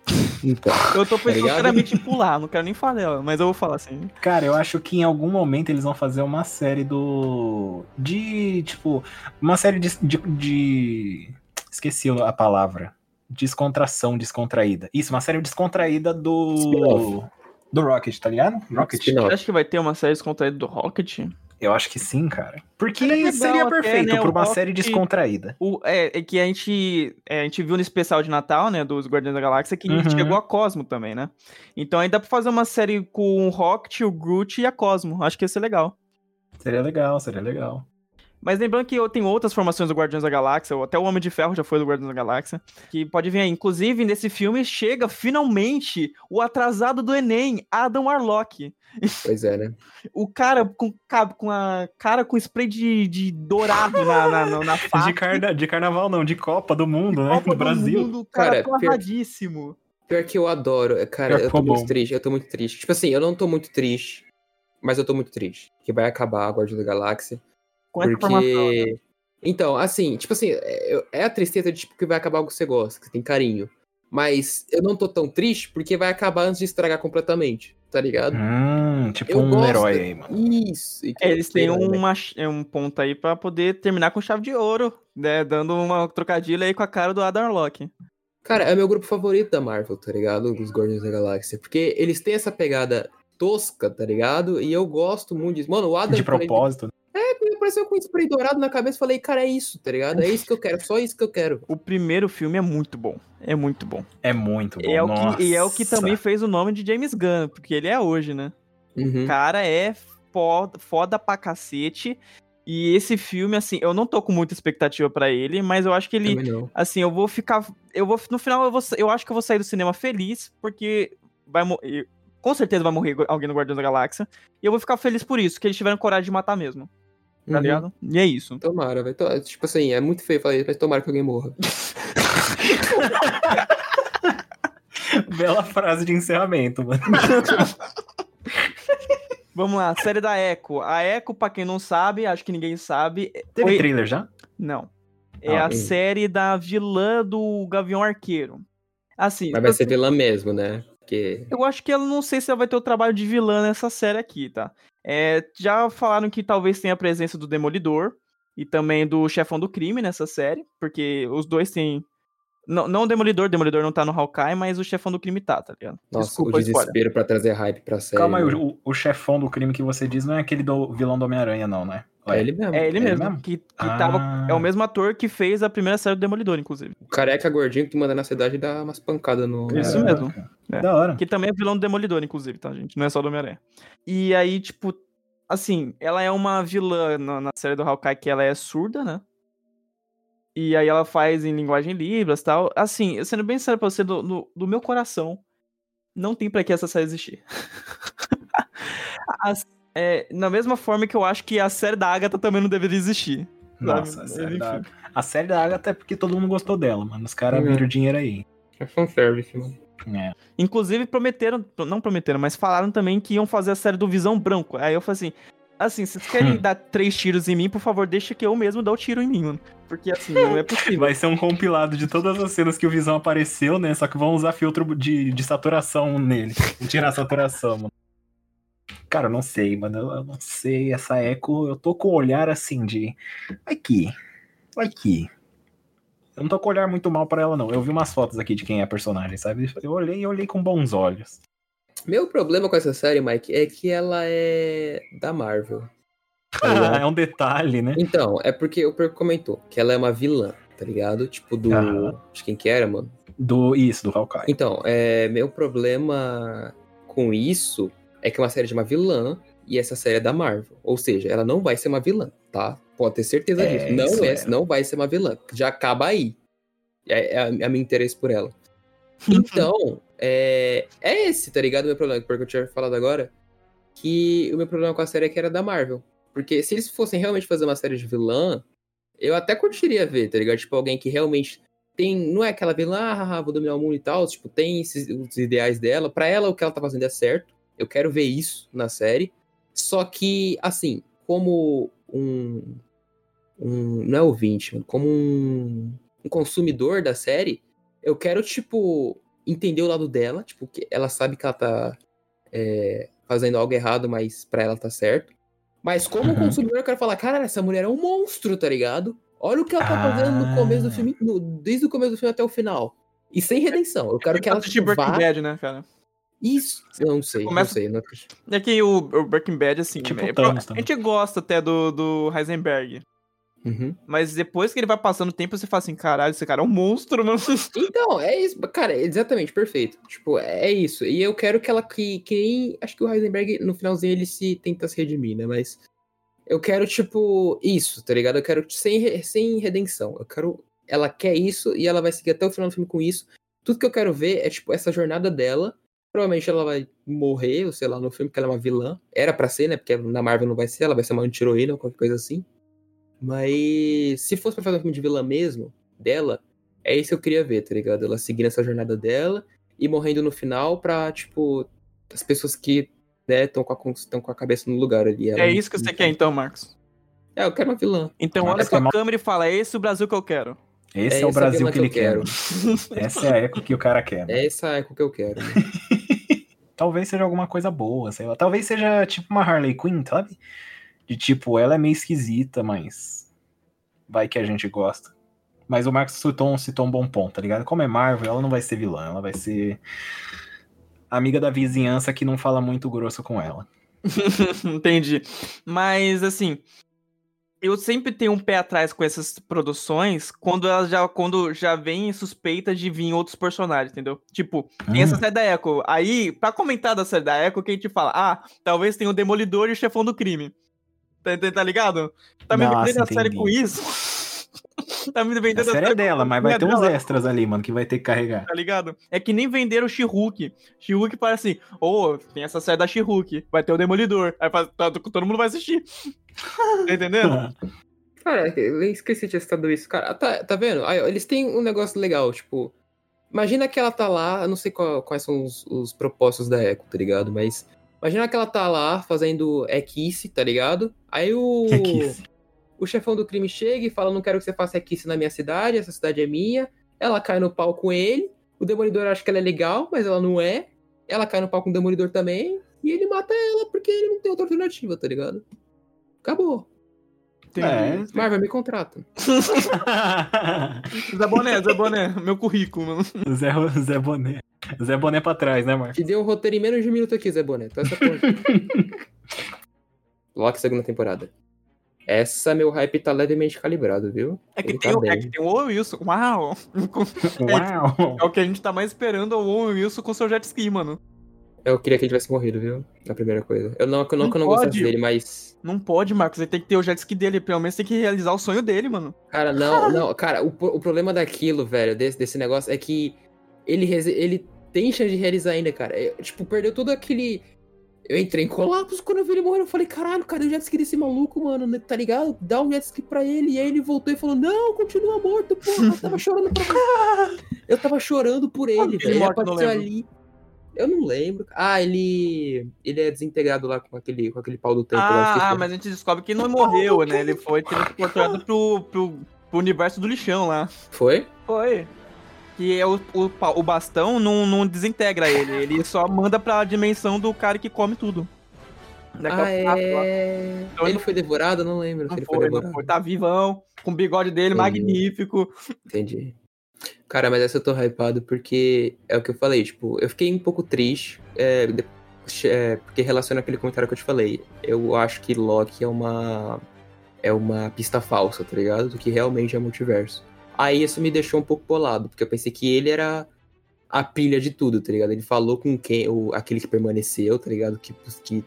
Então. Eu tô pensando ligado? seriamente em pular, não quero nem falar dela, mas eu vou falar assim. Cara, eu acho que em algum momento eles vão fazer uma série do. De. Tipo. Uma série de. de, de- Esqueci a palavra. Descontração descontraída. Isso, uma série descontraída do. Do Rocket, tá ligado? Rocket. Acho que vai ter uma série descontraída do Rocket. Eu acho que sim, cara. Porque Seria legal seria até, perfeito né, pra o uma série descontraída. O, é, é que a gente, é, a gente viu no especial de Natal, né, dos Guardiões da Galáxia, que Uhum. chegou a Cosmo também, né? Então aí dá pra fazer uma série com o Rocket, o Groot e a Cosmo. Acho que ia ser legal. Seria legal, seria legal. Mas lembrando que eu tenho outras formações do Guardiões da Galáxia, ou até o Homem de Ferro já foi do Guardiões da Galáxia, que pode vir aí. Inclusive, nesse filme chega finalmente o atrasado do Enem, Adam Warlock. Pois é, né? O cara com, com a cara com spray de, de dourado na, na, na, na face. De, carna... de carnaval, não, de Copa do Mundo, né? Copa do Brasil. Mundo, cara, Cara, torradíssimo. Pior que eu adoro. é, Cara, Pior eu tô muito bom. triste. Eu tô muito triste. Tipo assim, eu não tô muito triste. Mas eu tô muito triste. Que vai acabar a Guardião da Galáxia. Com essa formação. Porque. Então, assim, tipo assim, é, é a tristeza de tipo, que vai acabar algo que você gosta, que você tem carinho. Mas eu não tô tão triste porque vai acabar antes de estragar completamente, tá ligado? Hum, tipo Eu um gosto- herói aí, mano. Isso. e que- É, eles têm né? uma, é um ponto aí pra poder terminar com chave de ouro, né? Dando uma trocadilha aí com a cara do Adam Warlock. Cara, é meu grupo favorito da Marvel, tá ligado? Dos Guardiões da Galáxia. Porque eles têm essa pegada tosca, tá ligado? E eu gosto muito disso. Mano, o Adam. De propósito. Ele apareceu com um spray dourado na cabeça e falei, cara, é isso, tá ligado? É isso que eu quero, só isso que eu quero. O primeiro filme é muito bom. É muito bom. É muito bom. É o que, e é o que também fez o nome de James Gunn, porque ele é hoje, né? Uhum. O cara é foda, foda pra cacete. E esse filme, assim, eu não tô com muita expectativa pra ele, mas eu acho que ele, assim, eu vou ficar, eu vou no final eu vou, eu acho que eu vou sair do cinema feliz, porque vai morrer, com certeza vai morrer alguém no Guardiões da Galáxia, e eu vou ficar feliz por isso, que eles tiveram coragem de matar mesmo, tá Uhum. ligado? E é isso. Tomara, vai. To- Tipo assim, é muito feio falar isso, mas tomara que alguém morra. Bela frase de encerramento, mano. Vamos lá, série da Echo. A Echo, pra quem não sabe, acho que ninguém sabe. Teve foi- trailer já? Não. É Ah, a série da vilã do Gavião Arqueiro. Assim, Mas vai ser vilã mesmo, né? Porque. eu acho que ela não sei se ela vai ter o trabalho de vilã nessa série aqui, tá? É, já falaram que talvez tenha a presença do Demolidor e também do Chefão do Crime nessa série, porque os dois têm. Não, não o Demolidor, o Demolidor não tá no Hawkeye, mas o Chefão do Crime tá, tá ligado? Nossa, Desculpa o desespero pra trazer hype pra série. Calma aí, né? o, o chefão do crime que você diz não é aquele do vilão do Homem-Aranha, não, né? É ele mesmo. É ele É ele mesmo, mesmo? que, que Ah. tava. É o mesmo ator que fez a primeira série do Demolidor, inclusive. O careca gordinho que manda na cidade e dá umas pancadas no. Isso mesmo. É. Da hora. Que também é vilão do Demolidor, inclusive, tá, gente? Não é só do Homem-Aranha. E aí, tipo, assim, ela é uma vilã na, na série do Hawkeye que ela é surda, né? E aí ela faz em linguagem Libras e tal. Assim, sendo bem sério pra você, do, do, do meu coração, não tem pra que essa série existir. As- é, na mesma forma que eu acho que a série da Agatha também não deveria existir. Nossa, a série, da, a série da Agatha é porque todo mundo gostou dela, mano. Os caras Uhum. viram dinheiro aí. É fanservice, mano. É. Inclusive, prometeram, não prometeram, mas falaram também que iam fazer a série do Visão Branco. Aí eu falei assim: assim, vocês querem Hum. dar três tiros em mim, por favor, deixa que eu mesmo dou o tiro em mim, mano. Porque assim, não é possível. Vai ser um compilado de todas as cenas que o Visão apareceu, né? Só que vão usar filtro de, de saturação nele. Tirar a saturação, mano. Cara, eu não sei, mano. Eu, não sei. Essa Echo, eu tô com o olhar assim de. Vai que. Eu não tô com o olhar muito mal pra ela, não. Eu vi umas fotos aqui de quem é a personagem, sabe? Eu olhei e olhei com bons olhos. Meu problema com essa série, Mike, é que ela é da Marvel. ligado? é um detalhe, né? Então, é porque o Perco comentou que ela é uma vilã, tá ligado? Tipo do. Aham. De quem que era, mano? Do. Isso, do Hawkeye. Então, é, meu problema com isso é que é uma série de uma vilã e essa série é da Marvel. Ou seja, ela não vai ser uma vilã, tá? Pode ter certeza É, disso. Não, é, é. não vai ser uma vilã. Já acaba aí. É, é, a- é meu interesse por ela. Então, é, é esse, tá ligado? O meu problema, porque eu tinha falado agora, que o meu problema com a série é que era da Marvel. Porque se eles fossem realmente fazer uma série de vilã, eu até curtiria ver, tá ligado? Tipo, alguém que realmente tem. Não é aquela vilã, ah, vou dominar o mundo e tal. Tipo, tem esses, os ideais dela. Pra ela, o que ela tá fazendo é certo. Eu quero ver isso na série. Só que, assim, como um. um não é ouvinte, mano, como um, um consumidor da série, eu quero, tipo, entender o lado dela. Tipo, que ela sabe que ela tá é, fazendo algo errado, mas pra ela tá certo. Mas como Uhum. consumidor, eu quero falar, cara, essa mulher é um monstro, tá ligado? Olha o que ela tá Ah. fazendo no começo do filme, no- desde o começo do filme até o final. E sem redenção. Eu quero que ela assistir tipo, vá... Bad, né, cara? Isso. Eu não sei, começa- não sei. Não... É que o, o Breaking Bad, assim, Tipo é- Thanos a gente gosta até do, do Heisenberg. Uhum. Mas depois que ele vai passando o tempo, você fala assim, caralho, esse cara é um monstro, mano. Então, é isso. Cara, é exatamente, perfeito. Tipo, é isso. E eu quero que ela que, que. Acho que o Heisenberg, no finalzinho, ele se tenta se redimir, né? Mas. Eu quero, tipo, isso, tá ligado? Eu quero sem, sem redenção. Eu quero. Ela quer isso e ela vai seguir até o final do filme com isso. Tudo que eu quero ver é, tipo, essa jornada dela. Provavelmente ela vai morrer, ou sei lá, no filme, porque ela é uma vilã. Era pra ser, né? Porque na Marvel não vai ser, ela vai ser uma anti-heroína ou qualquer coisa assim. Mas se fosse pra fazer um filme de vilã mesmo, dela, é isso que eu queria ver, tá ligado? Ela seguindo essa jornada dela e morrendo no final pra, tipo, as pessoas que, né, estão com, a- com a cabeça no lugar ali. Ela É isso que você quer então, Marcos. É, eu quero uma vilã. Então olha é pra uma- câmera e fala, é esse o Brasil que eu quero. Esse é, É o Brasil que ele que eu quer. Essa é a Echo que o cara quer. né? É essa eco que eu quero. né? Talvez seja alguma coisa boa, sei lá. Talvez seja tipo uma Harley Quinn, sabe? De tipo, ela é meio esquisita, mas vai que a gente gosta. Mas o Marcos um- citou um bom ponto, tá ligado? Como é Marvel, ela não vai ser vilã, ela vai ser amiga da vizinhança que não fala muito grosso com ela. Entendi. Mas, assim, eu sempre tenho um pé atrás com essas produções quando elas já, quando já vem suspeita de vir outros personagens, entendeu? Tipo, tem essa Hum. série da Echo. Aí, pra comentar da série da Echo, que a gente fala, ah, talvez tenha o Demolidor e o Chefão do Crime. Tá, tá- tá ligado? Tá me vendendo a série com isso? tá me A vendendo série é dela, mas vai ter uns dela. extras ali, mano, que vai ter que carregar. tá ligado? É que nem venderam o She-Hulk. She-Hulk parece assim, ô, tem essa série da She-Hulk, vai ter o Demolidor. Aí tá- todo mundo vai assistir. tá entendendo? Cara, eu esqueci de ter citado isso. Cara, tá, tá vendo? Aí, eles têm um negócio legal, tipo. Imagina que ela tá lá, eu não sei qual- quais são os, os propósitos da Echo, tá ligado? Mas Imagina que ela tá lá fazendo equice, tá ligado? Aí o. Equice. O chefão do crime chega e fala: Não quero que você faça equice na minha cidade, essa cidade é minha. Ela cai no pau com ele. O demolidor acha que ela é legal, mas ela não é. Ela cai no pau com o demolidor também. E ele mata ela porque ele não tem outra alternativa, tá ligado? Acabou. É. Marvel, me contrata. Zé Boné, Zé Boné, meu currículo, mano. Zé, Zé Boné. Zé Boné pra trás, né, Marcos? Te dei um roteiro em menos de um minuto aqui, Zé Boné. Então essa porra. Loki segunda temporada. Essa meu hype tá levemente calibrado, viu? É que, Ele tem, tá o- é que tem o Owen Wilson. Uau! Uau! É o que a gente tá mais esperando, é o Owen Wilson com seu jet ski, mano. Eu queria que ele tivesse morrido, viu? A primeira coisa. Eu não, eu não, Não que eu não pode. gostasse dele, mas. Não pode, Marcos. Ele tem que ter o jet ski dele. Pelo menos tem que realizar o sonho dele, mano. Cara, não, não. Cara, o, o problema daquilo, velho, desse, desse negócio, é que ele, ele tem chance de realizar ainda, cara. É, tipo, perdeu todo aquele. Eu entrei em colapso quando eu vi ele morrer. Eu falei, caralho, cadê o jet ski desse maluco, mano? né, Tá ligado? Dá um jet ski pra ele. E aí ele voltou e falou: Não, continua morto, porra. Eu tava chorando pra Eu tava chorando por ele, velho. ele Ele apareceu ali. Eu não lembro. Ah, ele. Ele é desintegrado lá com aquele, com aquele pau do tempo lá. Ah, esqueci. ah, mas a gente descobre que ele não morreu, né? Ele foi transportado pro, pro, pro universo do lixão lá. Foi? Foi. Que é o, o, o bastão não, não desintegra ele. Ele só manda pra dimensão do cara que come tudo. Daquela Ah, lá. é. Então ele ele foi devorado? Não lembro se Não ele foi, foi, devorado. não foi. Tá vivão, com o bigode dele Entendi. magnífico. Entendi. Cara, mas essa eu tô hypado porque é o que eu falei, tipo, eu fiquei um pouco triste, é, é, porque relaciona aquele comentário que eu te falei. Eu acho que Loki é uma. É uma pista falsa, tá ligado? Do que realmente é multiverso. Aí isso me deixou um pouco bolado, porque eu pensei que ele era a pilha de tudo, tá ligado? Ele falou com quem, o, aquele que permaneceu, tá ligado? Que, que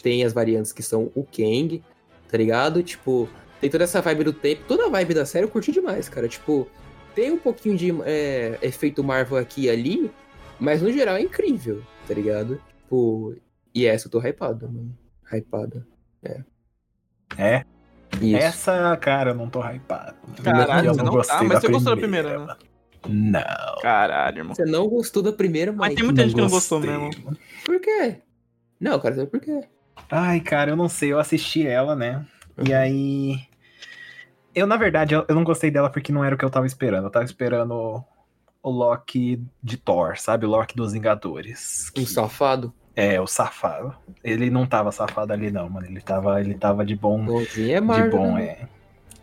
tem as variantes que são o Kang, tá ligado? Tipo, tem toda essa vibe do tempo, toda a vibe da série eu curti demais, cara. Tipo, tem um pouquinho de é, efeito Marvel aqui e ali, mas no geral é incrível, tá ligado? Tipo, e essa eu tô hypado, mano. Hypado. É, Isso. essa, cara, eu não tô hypado. Caralho, eu você não não gostei tá? Mas da você gostou da primeira, né? mano. Não. Caralho, irmão. Você não gostou da primeira, Mas mas tem muita gente que não gostei, gostou mesmo. por quê? Não, cara, sabe por quê? Ai, cara, eu não sei, eu assisti ela, né? E Uhum. aí. Eu, na verdade, eu eu não gostei dela porque não era o que eu tava esperando. Eu tava esperando o- o Loki de Thor, sabe? O Loki dos Vingadores. Um que- safado. É, o safado. Ele não tava safado ali, não, mano. Ele tava, ele tava de bom. Bonzinho é de Marvel. bom, né? é.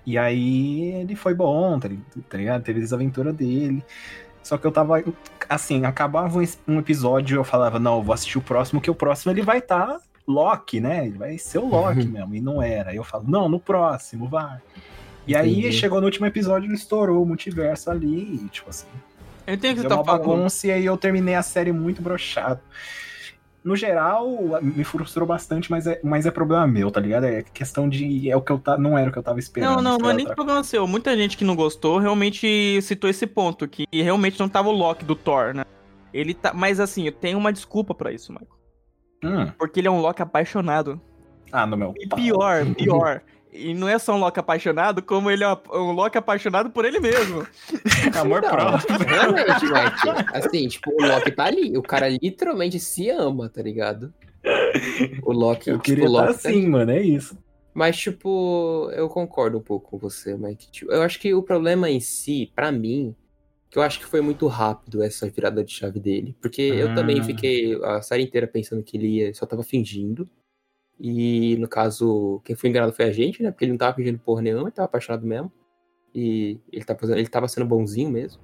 E aí ele foi bom, tá, tá ligado? Teve as aventuras dele. Só que eu tava. Assim, acabava um episódio eu falava, não, eu vou assistir o próximo, que o próximo ele vai estar tá Loki, né? Ele vai ser o Loki Uhum. mesmo. E não era. Aí eu falo, não, no próximo, vai. E aí Entendi. chegou no último episódio, ele estourou o multiverso ali, e, tipo assim. Eu entendo que você tá uma falando. bagunça e aí eu terminei a série muito broxado. No geral, me frustrou bastante, mas é, mas é problema meu, tá ligado? É questão de. É o que eu tá, não era o que eu tava esperando. Não, não, não é nem problema seu. Muita gente que não gostou realmente citou esse ponto, que realmente não tava o Loki do Thor, né? Ele tá. Mas assim, eu tenho uma desculpa pra isso, Michael. Hum. Porque ele é um Loki apaixonado. Ah, no meu. E pior, pior. E não é só um Loki apaixonado, como ele é um Loki apaixonado por ele mesmo. Amor Não, próprio. Realmente, Mike. Assim, tipo, o Loki tá ali. O cara literalmente se ama, tá ligado? O Loki, Eu tipo, queria o estar Loki tá assim, mano, é isso. Mas, tipo, eu concordo um pouco com você, Mike. Tipo, eu acho que o problema em si, pra mim, que eu acho que foi muito rápido essa virada de chave dele. Porque eu Ah. também fiquei a série inteira pensando que ele ia, só tava fingindo. E, no caso, quem foi enganado foi a gente, né? Porque ele não tava fingindo porra nenhuma, ele tava apaixonado mesmo. E ele tava, fazendo, ele tava sendo bonzinho mesmo.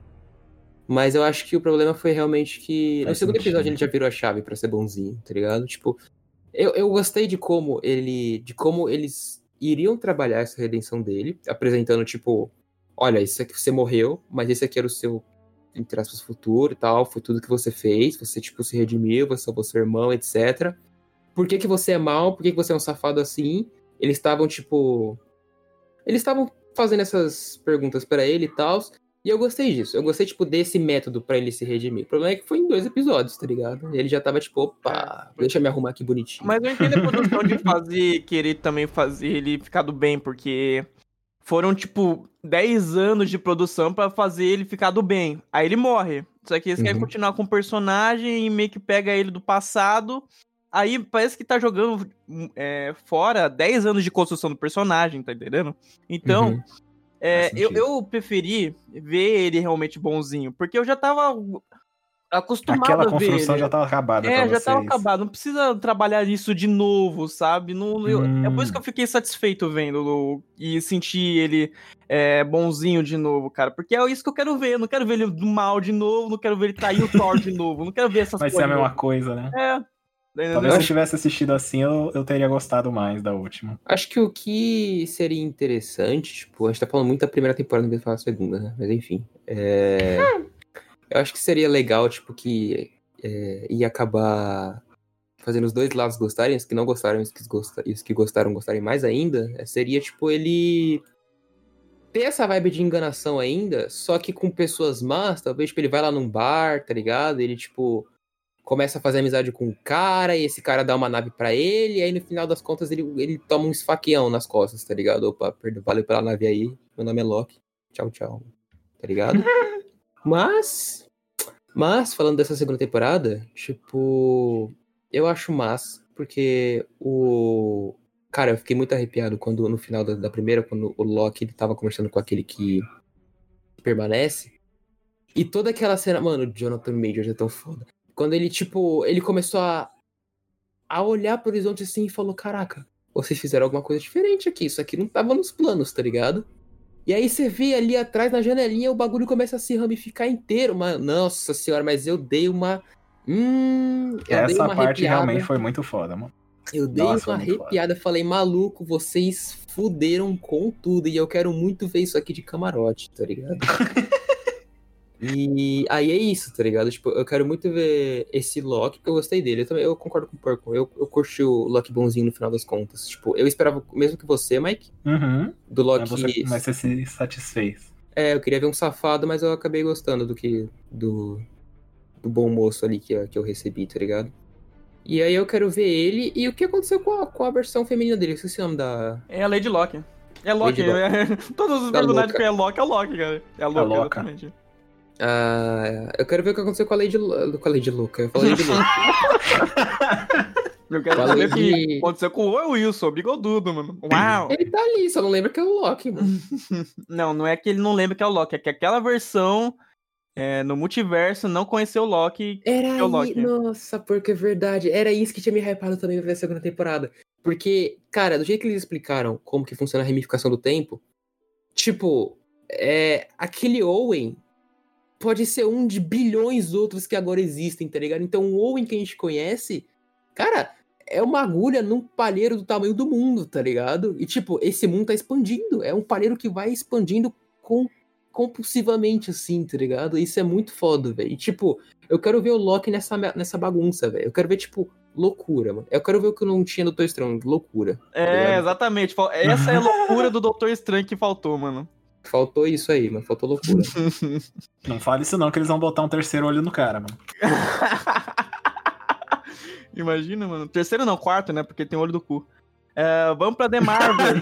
Mas eu acho que o problema foi realmente que. No Faz segundo sentido. episódio ele já virou a chave pra ser bonzinho, tá ligado? Tipo, eu, eu gostei de como ele. de como eles iriam trabalhar essa redenção dele, apresentando, tipo, olha, isso aqui você morreu, mas esse aqui era o seu, entre aspas, futuro e tal, foi tudo que você fez, você, tipo, se redimiu, você salvou seu irmão, etc. Por que, que você é mal? Por que, que você é um safado assim? Eles estavam, tipo. Eles estavam fazendo essas perguntas pra ele e tal. E eu gostei disso. Eu gostei, tipo, desse método pra ele se redimir. O problema é que foi em dois episódios, tá ligado? Ele já tava, tipo, opa, deixa eu me arrumar aqui bonitinho. Mas eu entendo a produção de fazer, querer também fazer ele ficar do bem, porque foram, tipo, 10 anos de produção pra fazer ele ficar do bem. Aí ele morre. Só que eles querem Uhum. continuar com o personagem e meio que pega ele do passado. Aí parece que tá jogando é, fora 10 anos de construção do personagem, tá entendendo? Então, Uhum. é, eu, eu preferi ver ele realmente bonzinho, porque eu já tava acostumado Aquela a ver construção ele. já tava acabada É, já tava vocês. acabado. Não precisa trabalhar isso de novo, sabe? Não, eu- É por isso que eu Hum. fiquei satisfeito vendo o- e senti ele é, bonzinho de novo, cara. Porque é isso que eu quero ver. Eu não quero ver ele do mal de novo, não quero ver ele trair o Thor de novo. Não quero ver essas Vai ser a mesma novo. coisa, né? É. Talvez se eu tivesse assistido assim, eu, eu teria gostado mais da última. Acho que o que seria interessante, tipo, a gente tá falando muito da primeira temporada, não vez de falar da segunda, né? Mas enfim. é, Eu acho que seria legal, tipo, que é, ia acabar fazendo os dois lados gostarem, os que não gostaram e os que, gosta- e os que gostaram gostarem mais ainda. é, Seria, tipo, ele ter essa vibe de enganação ainda, só que com pessoas más, talvez, tipo, ele vai lá num bar, tá ligado? Ele, tipo, começa a fazer amizade com um cara, e esse cara dá uma nave pra ele, e aí no final das contas ele, ele toma um esfaqueão nas costas, tá ligado? Opa, perdão, valeu pela nave aí, meu nome é Loki, tchau, tchau, tá ligado? mas, mas, falando dessa segunda temporada, tipo, eu acho massa, porque o... Cara, eu fiquei muito arrepiado quando, no final da, da primeira, quando o Loki ele tava conversando com aquele que permanece, e toda aquela cena, mano, o Jonathan Majors é tão foda. Quando ele, tipo, ele começou a, a olhar pro horizonte assim e falou: Caraca, vocês fizeram alguma coisa diferente aqui. Isso aqui não tava nos planos, tá ligado? E aí você vê ali atrás na janelinha o bagulho começa a se ramificar inteiro. Mano, nossa senhora, mas eu dei uma. Hum. Essa uma parte arrepiada. realmente foi muito foda, mano. Eu dei Nossa, uma arrepiada. Falei, maluco, vocês fuderam com tudo. E eu quero muito ver isso aqui de camarote, tá ligado? E aí é isso, tá ligado? Tipo, eu quero muito ver esse Loki, porque eu gostei dele. Eu também eu concordo com o Porco. Eu, eu curti o Loki bonzinho no final das contas. Tipo, eu esperava, mesmo que você, Mike, Uhum. do Mas, Loki. você, mas você se satisfez. É, eu queria ver um safado, mas eu acabei gostando do que. do, do bom moço ali que, eu- que eu recebi, tá ligado? E aí eu quero ver ele e o que aconteceu com a, com a versão feminina dele. Esqueci o nome da. É a Lady Locke. É Loki. Lady é- Todos os Da personagens que é Loki é Loki, cara. É a Loki, Loca. exatamente. Ah, eu quero ver o que aconteceu com a Lady, Lu- com a Lady Luca. Eu falei Lady Luca. Eu quero Falei saber o que de- aconteceu com o Wilson, bigodudo, mano. Uau! Ele tá ali, só não lembra que é o Loki, mano. Não, não é que ele não lembra que é o Loki, é que aquela versão é, no multiverso não conheceu o Loki. Era É o Loki. aí, nossa, porque é verdade. Era isso que tinha me hypado também ver a segunda temporada. Porque, cara, do jeito que eles explicaram como que funciona a ramificação do tempo, tipo, é, aquele Owen pode ser um de bilhões outros que agora existem, tá ligado? Então o Owen que a gente conhece, cara, é uma agulha num palheiro do tamanho do mundo, tá ligado? E, tipo, esse mundo tá expandindo. É um palheiro que vai expandindo com, compulsivamente, assim, tá ligado? Isso é muito foda, velho. E, tipo, eu quero ver o Loki nessa, nessa bagunça, velho. Eu quero ver, tipo, loucura, mano. Eu quero ver o que não tinha no Doutor Estranho, loucura. tá É, exatamente. Essa é a loucura do Doutor Estranho que faltou, mano. Faltou isso aí, mano. Faltou loucura. Não fale isso não, que eles vão botar um terceiro olho no cara, mano. Imagina, mano. Terceiro não, quarto, né? Porque tem olho do cu. É, vamos pra The Marvel.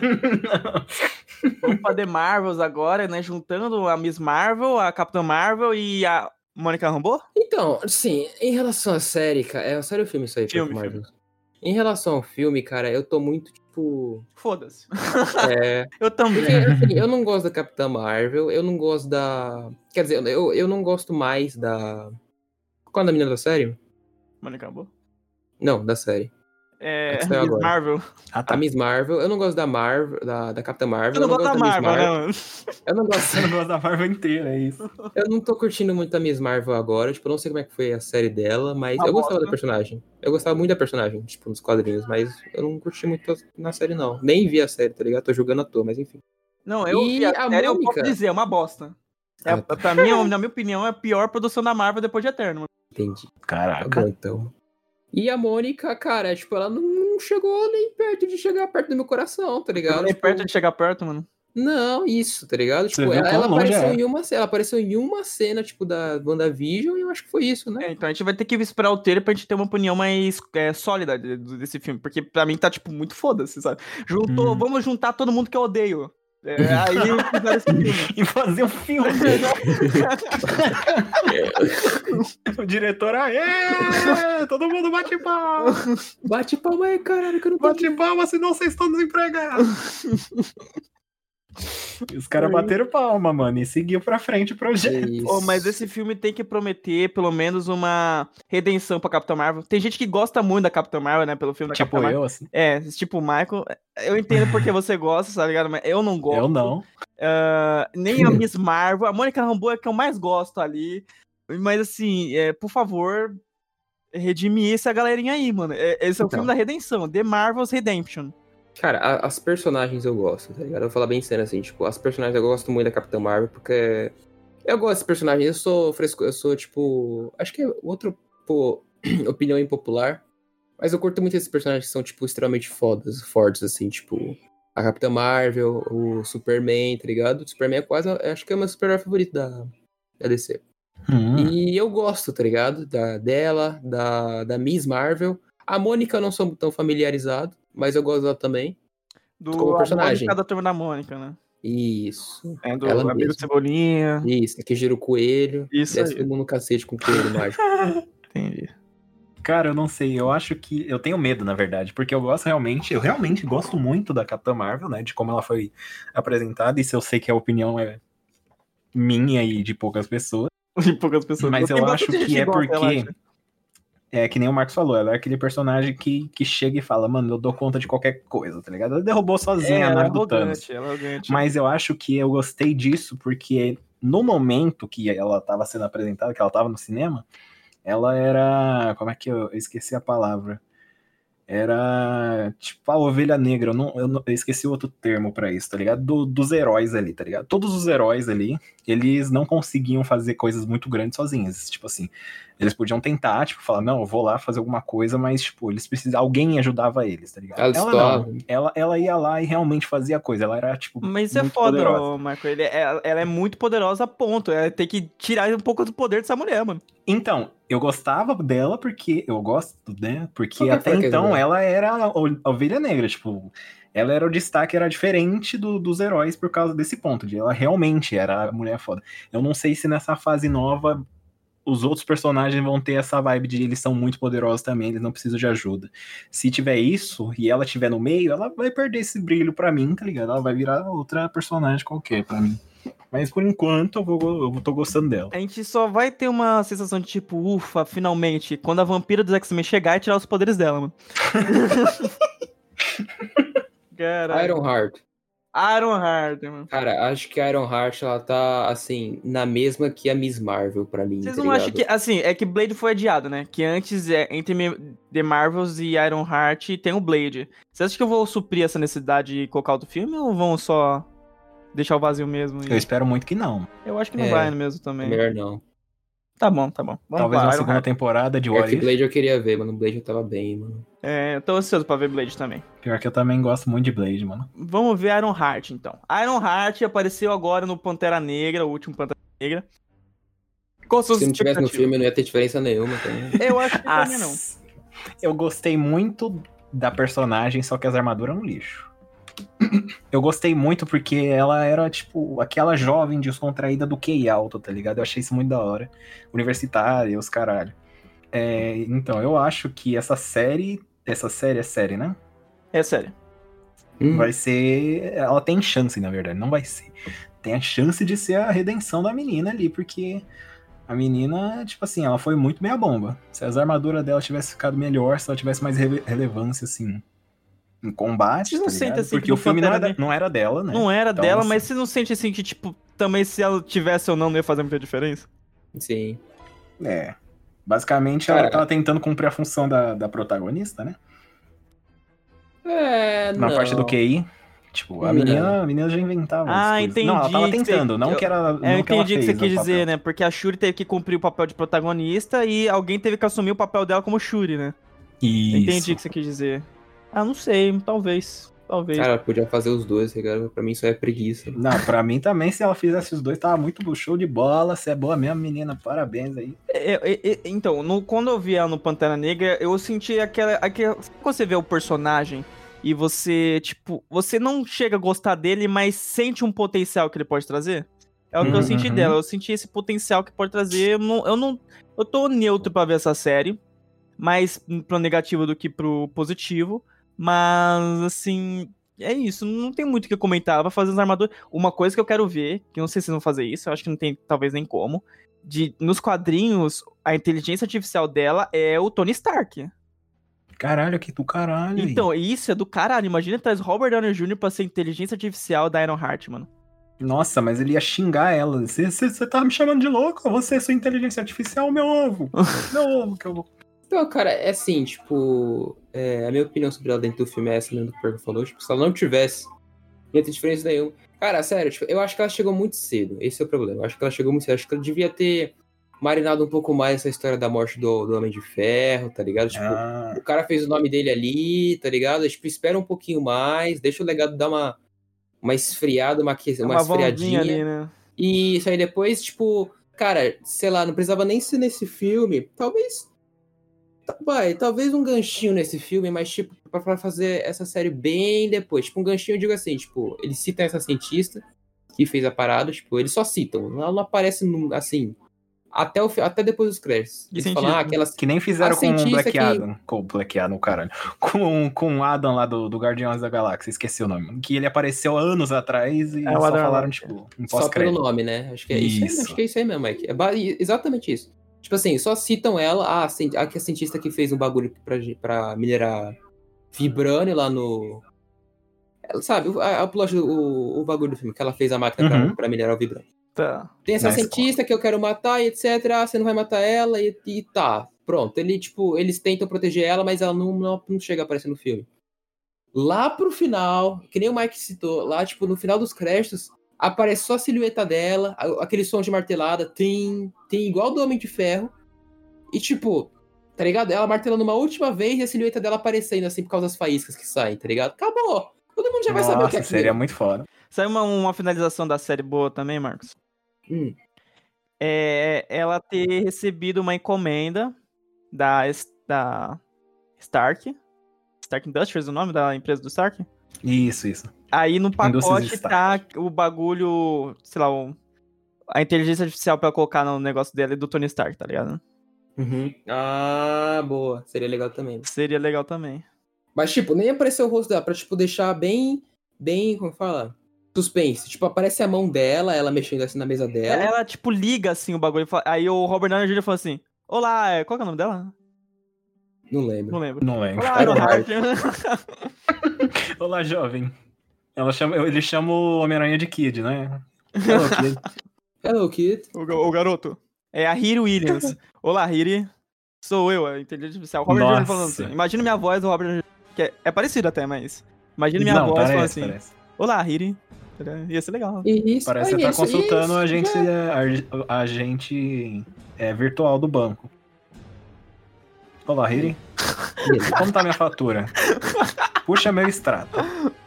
vamos pra The Marvels agora, né? Juntando a Miss Marvel, a Capitã Marvel e a Mônica Rambeau. então, assim, em relação à série, cara. É sério o filme isso aí, Filme, Marvel? Em relação ao filme, cara, eu tô muito, tipo. Foda-se. É. Eu também. Porque, assim, eu não gosto da Capitã Marvel, eu não gosto da. Quer dizer, eu, eu não gosto mais da. Qual é a menina da série? Mônica Rambeau. Não, da série. É, é Miss agora. Marvel. Ah, A tá. Miss Marvel, eu não gosto da Marvel, da, da Capitã Marvel. Eu não gosto da Miss Marvel, né, mano? Eu não gosto. Você não gosta da Marvel inteira, é isso. Eu não tô curtindo muito a Miss Marvel agora. Tipo, eu não sei como é que foi a série dela, mas Uma eu gostava bosta. da personagem. Eu gostava muito da personagem, tipo, nos quadrinhos, mas eu não curti muito na série, não. Nem vi a série, tá ligado? Tô jogando à toa, mas enfim. Não, eu E vi a a série, eu posso dizer, é uma bosta. É, Ah, tá. Pra mim, na minha opinião, é a pior produção da Marvel depois de Eterno. Entendi. Tá Caraca. bom, então. E a Mônica, cara, tipo, ela não chegou nem perto de chegar perto do meu coração, tá ligado? Nem Tipo, perto de chegar perto, mano. Não, isso, tá ligado? Você Tipo, ela, ela apareceu é. em uma, ela apareceu em uma cena, tipo, da WandaVision, e eu acho que foi isso, né? É, então a gente vai ter que esperar o trailer pra gente ter uma opinião mais é, sólida de- de- desse filme. Porque pra mim tá, tipo, muito foda-se, sabe? Juntou, Hum. vamos juntar todo mundo que eu odeio. É, aí fizeram esse filme. E fazer um filme. o diretor, aê! Todo mundo bate palma! Bate palma aí, caralho, que eu não tô Bate palma, senão vocês estão desempregados. E os caras bateram palma, mano, e seguiu pra frente o projeto. Pô, mas esse filme tem que prometer pelo menos uma redenção pra Capitão Marvel. Tem gente que gosta muito da Capitão Marvel, né? Pelo filme da Tipo Capitão Marvel. eu, assim. É, tipo o Michael. Eu entendo porque você gosta, tá ligado? Mas eu não gosto. Eu não. Ah, nem a Miss Marvel. A Mônica Rambeau é a que eu mais gosto ali. Mas assim, é, por favor, redime essa galerinha aí, mano. É- Esse é o Então. filme da redenção. The Marvel's Redemption. Cara, a- as personagens eu gosto, tá ligado? Eu vou falar bem sério assim, tipo, as personagens eu gosto muito da Capitã Marvel, porque eu gosto desses personagens, eu sou fresco, eu sou, tipo, acho que é outra opinião impopular, mas eu curto muito esses personagens que são, tipo, extremamente fodas, fortes, assim, tipo, a Capitã Marvel, o Superman, tá ligado? O Superman é quase, acho que é o meu super favorito da, da DC. Hum. E eu gosto, tá ligado? Da, dela, da, da Miss Marvel. A Mônica eu não sou tão familiarizado, mas eu gosto dela também. Do Como personagem. Mônica da turma da Mônica, né? Isso. É do Ela Amigo mesma. Cebolinha. Isso, que gira o coelho. Isso Desce todo mundo no cacete com o coelho mágico. Entendi. Cara, eu não sei, eu acho que. Eu tenho medo, na verdade, porque eu gosto realmente, eu realmente gosto muito da Capitã Marvel, né? De como ela foi apresentada, e se eu sei que a opinião é minha e de poucas pessoas. De poucas pessoas. Mas eu bastante acho que é porque. É que nem o Marcos falou, ela é aquele personagem que, que chega e fala, mano, eu dou conta de qualquer coisa, tá ligado? Ela derrubou É, sozinha a ela é nave do Thanos. ela é arrogante. Mas eu acho que eu gostei disso porque no momento que ela estava sendo apresentada, que ela estava no cinema, ela era. Como é que eu, eu esqueci a palavra? Era tipo a ovelha negra. Eu, não, eu, não- eu esqueci outro termo pra isso, tá ligado? Do- dos heróis ali, tá ligado? Todos os heróis ali, eles não conseguiam fazer coisas muito grandes sozinhos. Tipo assim, eles podiam tentar, tipo, falar, não, eu vou lá fazer alguma coisa, mas, tipo, eles precisavam. Alguém ajudava eles, tá ligado? Ela ela não. Ela, ela ia lá e realmente fazia a coisa. Ela era, tipo. Mas é muito foda, poderosa. Marco. Ele é- ela é muito poderosa a ponto. Ela tem que tirar um pouco do poder dessa mulher, mano. Então, eu gostava dela porque eu gosto, né? Porque até então ela era a ovelha negra, tipo, ela era o destaque, era diferente do- dos heróis por causa desse ponto, de ela realmente era a mulher foda. Eu não sei se nessa fase nova os outros personagens vão ter essa vibe de eles são muito poderosos também, eles não precisam de ajuda. Se tiver isso e ela tiver no meio, ela vai perder esse brilho pra mim, tá ligado? Ela vai virar outra personagem qualquer pra mim. Mas por enquanto eu, vou, eu tô gostando dela. A gente só vai ter uma sensação de tipo, ufa, finalmente, quando a vampira dos X-Men chegar e tirar os poderes dela, mano. Caralho. Iron Heart. Iron Heart, mano. Cara, acho que a Iron Heart, ela tá, assim, na mesma que a Miss Marvel pra mim, Vocês tá não acham que. Assim, é que Blade foi adiado, né? Que antes, é, entre The Marvels e Iron Heart, tem o Blade. Vocês acham que eu vou suprir essa necessidade e colocar outro filme ou vão só deixar o vazio mesmo? Eu espero muito que não. Eu acho que não É, vai mesmo também. Melhor não. Tá bom, tá bom. Vamos Talvez Iron segunda temporada de que If. Blade eu queria ver, mano. Blade eu tava bem, mano. É, eu tô ansioso pra ver Blade também. Pior que eu também gosto muito de Blade, mano. Vamos ver Iron Heart, então. Iron Heart apareceu agora no Pantera Negra, o último Pantera Negra. Qual Se não tivesse no filme, não ia ter diferença nenhuma também. Eu acho que também não. Eu gostei muito da personagem, só que as armaduras eram um lixo. Eu gostei muito porque ela era, tipo, aquela jovem descontraída do QI alto, tá ligado? Eu achei isso muito da hora. Universitária, os caralho. É, então, eu acho que essa série. Essa série é série, né? É sério. Hum, Vai ser. Ela tem chance, na verdade, não vai ser. Tem a chance de ser a redenção da menina ali, porque a menina, tipo assim, ela foi muito meia bomba. Se as armaduras dela tivessem ficado melhor, se ela tivesse mais rele- relevância, assim, em combate. Vocês não tá ligado? assim, Porque que o filme não era, não era dela, né? Não era Então, dela, assim- mas você não sente assim que, tipo, também se ela tivesse ou não, não ia fazer muita diferença? Sim. É. Basicamente, Cara- ela tava tentando cumprir a função da, da protagonista, né? É, Na não. parte do QI. Tipo, a menina, a menina já inventava. Ah, coisas. Não, ela tava entendi que você- tentando, não que ela. É, eu entendi o que você quis dizer, papel. né? Porque a Shuri teve que cumprir o papel de protagonista e alguém teve que assumir o papel dela como Shuri, né? Isso. Entendi o que você quis dizer. Ah, não sei, talvez. Talvez. Cara, podia fazer os dois? Pra mim isso é preguiça. Não, pra mim também, se ela fizesse os dois, tava muito show de bola. Você é boa mesmo, menina. Parabéns aí. É, é, é, então, no- quando eu vi ela no Pantera Negra, eu senti aquela. aquela você vê o personagem e você, tipo, você não chega a gostar dele, mas sente um potencial que ele pode trazer. É o que eu Uhum, senti uhum. dela. Eu senti esse potencial que pode trazer. Eu não, eu não. Eu tô neutro pra ver essa série. Mais pro negativo do que pro positivo. Mas, assim. É isso. Não tem muito o que comentar. Vai fazer os armadores. Uma coisa que eu quero ver, que eu não sei se vão fazer isso, eu acho que não tem talvez nem como. De, nos quadrinhos, a inteligência artificial dela é o Tony Stark. Caralho, que do caralho. Então, isso é do caralho. Imagina traz Robert Downey Jr. pra ser inteligência artificial da Iron Heart, mano. Nossa, mas ele ia xingar ela. Você tá me chamando de louco? Você é sua inteligência artificial, meu ovo. meu ovo que eu vou. Então, cara, é assim, tipo, é, a minha opinião sobre ela dentro do filme é essa mesmo do que o falou. Tipo, se ela não tivesse, não ia ter diferença nenhuma. Cara, sério, tipo, eu acho que ela chegou muito cedo. Esse é o problema. Eu acho que ela chegou muito cedo. Acho que ela devia ter marinado um pouco mais essa história da morte do, do Homem de Ferro, tá ligado? Tipo, Ah, o cara fez o nome dele ali, tá ligado? Tipo, espera um pouquinho mais, deixa o legado dar uma, uma esfriada, uma, uma, Uma esfriadinha. ali, né? E isso aí depois, tipo, cara, sei lá, não precisava nem ser nesse filme. Talvez. Tá- Vai, talvez um ganchinho nesse filme, mas, tipo, pra fazer essa série bem depois. Tipo, um ganchinho, eu digo assim, tipo, eles citam essa cientista que fez a parada, tipo, eles só citam. Ela não aparece, assim, até, o, até depois dos créditos. Eles cientista? falam, ah, aquelas. que nem fizeram com o Black que- Adam. Com o Black Adam, caralho. Com, com o Adam lá do, do Guardiões da Galáxia, esqueci o nome. Que ele apareceu anos atrás e É, só Adam falaram, tipo, em Só pelo nome, né? Acho que é isso. aí, Isso. acho que é isso aí mesmo, Mike. É exatamente isso. Tipo assim, só citam ela, a, a, a cientista que fez um bagulho pra, pra minerar vibrânio lá no. Ela, sabe, o, a, a plot o, o bagulho do filme, que ela fez a máquina pra- Uhum. pra, minerar o vibrânio. Tá. Tem essa cientista que eu quero matar e etc. Ah, você não vai matar ela e, e tá. Pronto. Ele, tipo, eles tentam proteger ela, mas ela não, não, não chega a aparecer no filme. Lá pro final, que nem o Mike citou, lá, tipo, no final dos créditos, aparece só a silhueta dela, aquele som de martelada, tem, tem igual do Homem de Ferro. E, tipo, tá ligado? Ela martelando uma última vez e a silhueta dela aparecendo, assim, por causa das faíscas que saem, tá ligado? Acabou! Todo mundo já vai saber o que é Nossa, aquilo. seria muito foda. Sabe uma, uma finalização da série boa também, Marcos? Hum. É ela ter recebido uma encomenda da, da Stark. Stark Industries, o nome da empresa do Stark? Isso, isso. Aí no pacote tá o bagulho, sei lá, o- a inteligência artificial pra colocar no negócio dela e do Tony Stark, tá ligado? Uhum. Ah, boa. Seria legal também. Seria legal também. Mas, tipo, nem apareceu o rosto dela, pra, tipo, deixar bem, bem, como fala? Suspense. Tipo, aparece a mão dela, ela mexendo assim na mesa dela. Ela, tipo, liga assim o bagulho. Aí o Robert Downey Jr. falou assim: Olá, é- qual que é o nome dela? Não lembro. Não lembro. Não lembro. Olá, Iron Ironheart. Olá, jovem. Ela chama, ele chama o Homem-Aranha de Kid, né? Hello, Kid. Hello, Kid. o, o garoto. É a Hiri Williams. Olá, Hiri. Sou eu, a inteligência artificial. Robert Downey falando Nossa. assim. Imagina minha voz do Robert que é, é parecido até, mas. Imagina minha Não, voz falando parece, assim: parece. Olá, Hiri. Ia ser legal. Isso. Parece que tá isso, consultando isso, a gente, já. a, a gente é, virtual do banco. Olá, Hiri. Como tá minha fatura? Puxa meu extrato.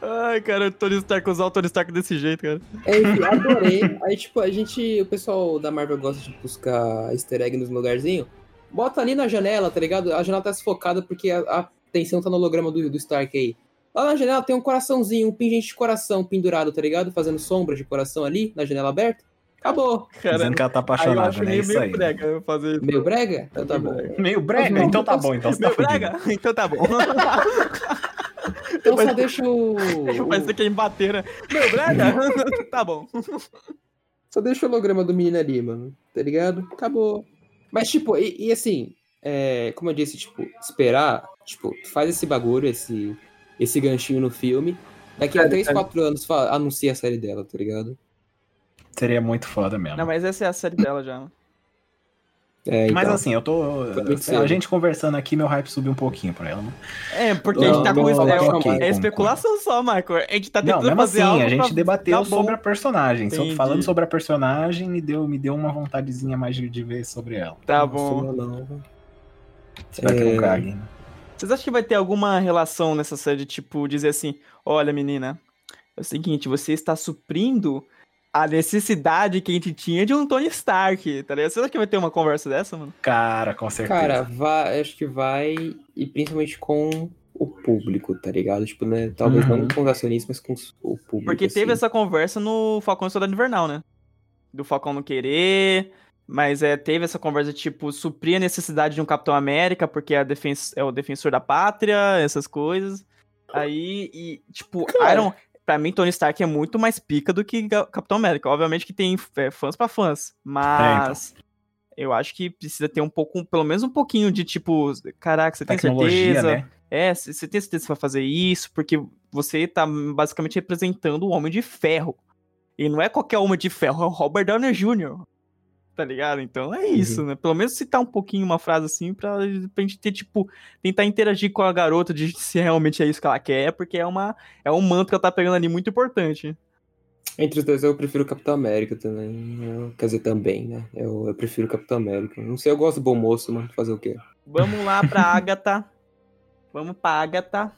Ai, cara, o Tony Stark usar o Tony Stark desse jeito, cara. É, enfim, adorei. Aí, tipo, a gente, o pessoal da Marvel gosta de buscar easter egg nos lugarzinhos. Bota ali na janela, tá ligado? A janela tá desfocada porque a, a atenção tá no holograma do, do Stark aí. Lá na janela tem um coraçãozinho, um pingente de coração pendurado, tá ligado? Fazendo sombra de coração ali, na janela aberta. Acabou. Cara, Dizendo que ela tá aí eu apaixonada, né? meio, Isso meio aí. brega eu fazer isso. Meio brega? Então tá bom. Meio brega? Então tá bom, então tá Meio fudido. brega? Então tá bom. Então só deixa o. Parece que é em bater, né? Meio brega? tá bom. Só deixa o holograma do menino ali, mano. Tá ligado? Acabou. Mas, tipo, e, e assim, é, como eu disse, tipo, esperar, tipo, faz esse bagulho, esse, esse ganchinho no filme. Daqui a Cara, 3, cara. 4 anos anuncia a série dela, tá ligado? Seria muito foda mesmo. Não, mas essa é a série dela já. É, Mas então. assim, eu tô. A gente conversando aqui, meu hype subiu um pouquinho pra ela. né? É, porque a gente tá Não, com. não, é, não, ok, é com- especulação só, Michael. A gente tá Não, tentando mesmo fazer assim, algo a gente pra debateu bom. sobre a personagem. Só Entendi. falando sobre a personagem, me deu, me deu uma vontadezinha mais de, de ver sobre ela. Tá Nossa, bom. não, não. Espero que É. não cague. Vocês acham que vai ter alguma relação nessa série de, tipo, dizer assim: olha, menina, é o seguinte, você está suprindo a necessidade que a gente tinha de um Tony Stark, tá ligado? Você acha que vai ter uma conversa dessa, mano? Cara, com certeza. Cara, vai, acho que vai, e principalmente com o público, tá ligado? Tipo, né? Talvez Uhum. não com os acionistas, mas com o público. Porque teve assim. essa conversa no Falcão e Soldado Invernal, né? Do Falcão não querer, mas é, teve essa conversa, tipo, suprir a necessidade de um Capitão América, porque é, defen é o defensor da pátria, essas coisas. Aí, e, tipo, Cara. Iron... Pra mim, Tony Stark é muito mais pica do que Capitão América. Obviamente que tem é, fãs pra fãs, mas... Eu acho que precisa ter um pouco, pelo menos um pouquinho de tipo, caraca, você tem Tecnologia, certeza? né? É, você tem certeza que vai fazer isso? Porque você tá basicamente representando o Homem de Ferro. E não é qualquer Homem de Ferro, é o Robert Downey Jr. Tá ligado? Então é isso, né? Pelo menos citar um pouquinho uma frase assim pra, pra gente ter, tipo, tentar interagir com a garota de se realmente é isso que ela quer, porque é, uma, é um manto que ela tá pegando ali muito importante. Entre os dois, eu prefiro Capitão América também. Eu- quer dizer, também, né? Eu, eu prefiro Capitão América. Não sei, eu gosto do bom moço, mano. Fazer o quê? Vamos lá pra Agatha. Vamos pra Agatha.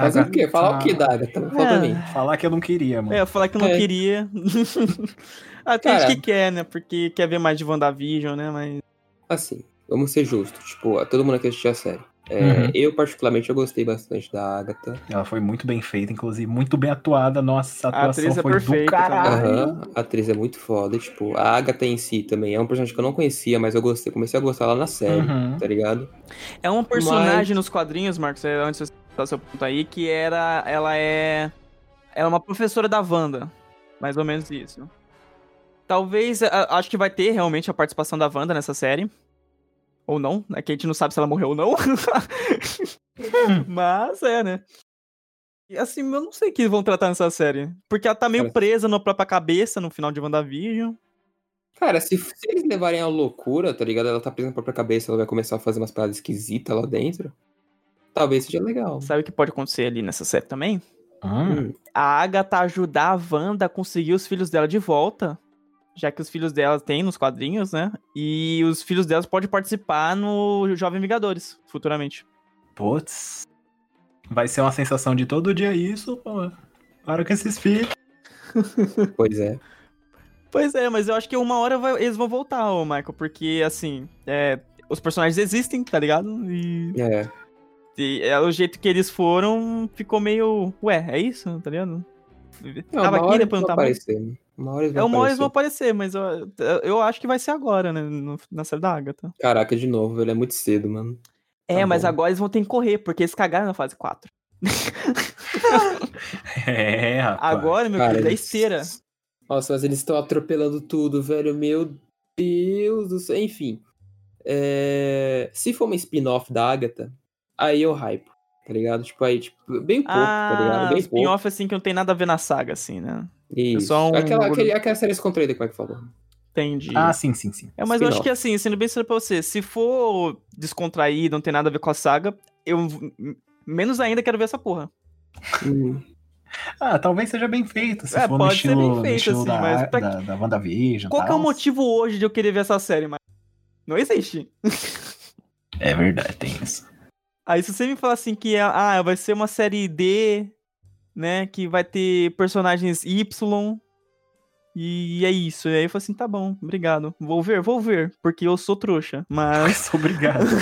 Fazer Agatha- o quê? Falar o quê da Agatha? Fala É. mim. Falar que eu não queria, mano. É, eu falar que eu não É. queria. ah, tem Cara. gente que quer, né? Porque quer ver mais de WandaVision, né? Mas. Assim, vamos ser justos. Tipo, todo mundo aqui assistiu a série. É, Uhum. Eu, particularmente, eu gostei bastante da Agatha. Ela foi muito bem feita, inclusive, muito bem atuada. Nossa, a A atuação atriz é foi do perfeita caralho. Aham, a atriz é muito foda. Tipo, a Agatha em si também é um personagem que eu não conhecia, mas eu gostei. Comecei a gostar lá na série, Uhum. tá ligado? É um personagem nos quadrinhos, Marcos, é, antes você citar seu ponto aí, que era. Ela é. Ela é uma professora da Wanda. Mais ou menos isso. Talvez. a- Acho que vai ter realmente a participação da Wanda nessa série. Ou não, é que a gente não sabe se ela morreu ou não. Mas é, né? E assim, eu não sei o que vão tratar nessa série. Porque ela tá meio Cara, presa na própria cabeça no final de WandaVision. Cara, se, se eles levarem a loucura, tá ligado? Ela tá presa na própria cabeça, ela vai começar a fazer umas paradas esquisitas lá dentro. Talvez seja legal. Sabe o que pode acontecer ali nessa série também? Hum. Hum, a Agatha ajudar a Wanda a conseguir os filhos dela de volta. Já que os filhos dela têm nos quadrinhos, né? E os filhos delas podem participar no Jovem Vingadores, futuramente. Putz. Vai ser uma sensação de todo dia isso, pô. Para com esses filhos. pois é. Pois é, mas eu acho que uma hora vai- eles vão voltar, ô Michael, porque assim, é, os personagens existem, tá ligado? E, É. e é, o jeito que eles foram ficou meio. Ué, é isso, tá ligado? Não, Tava aqui, depois não vão tava mais. aparecer. né? Uma hora eles É vão uma hora eles aparecer. vão aparecer, mas eu, eu acho que vai ser agora, né? no- na série da Agatha. Caraca, de novo, velho. É muito cedo, mano. É, Tá mas bom. agora eles vão ter que correr, porque eles cagaram na fase 4. É, rapaz. Agora, meu Cara, querido, é esteira. Nossa, mas eles estão atropelando tudo, velho. Meu Deus do céu. Enfim. É, Se for uma spin-off da Agatha, aí eu hype, tá ligado? Tipo, aí, tipo, bem pouco, tá ligado? Ah, Bem pouco. spin-off assim que não tem nada a ver na saga, assim, né? Isso. só um aquela, aquele, aquela série descontraída, como é que falou? Entendi. Ah, sim, sim, sim. é, mas eu acho que assim, sendo bem sincero pra você, se for descontraído, não tem nada a ver com a saga, eu menos ainda quero ver essa porra. Hum. Ah, talvez seja bem feito, se É, for no pode ser bem estilo, feito, estilo assim, da, mas pra da, da WandaVision. Qual que é o motivo hoje de eu querer ver essa série, mas não existe. É verdade, tem isso. Aí se você me falar assim que ah, vai ser uma série D, né, que vai ter personagens Y e é isso. E aí eu falo assim, tá bom, obrigado. Vou ver, vou ver, porque eu sou trouxa, mas obrigado.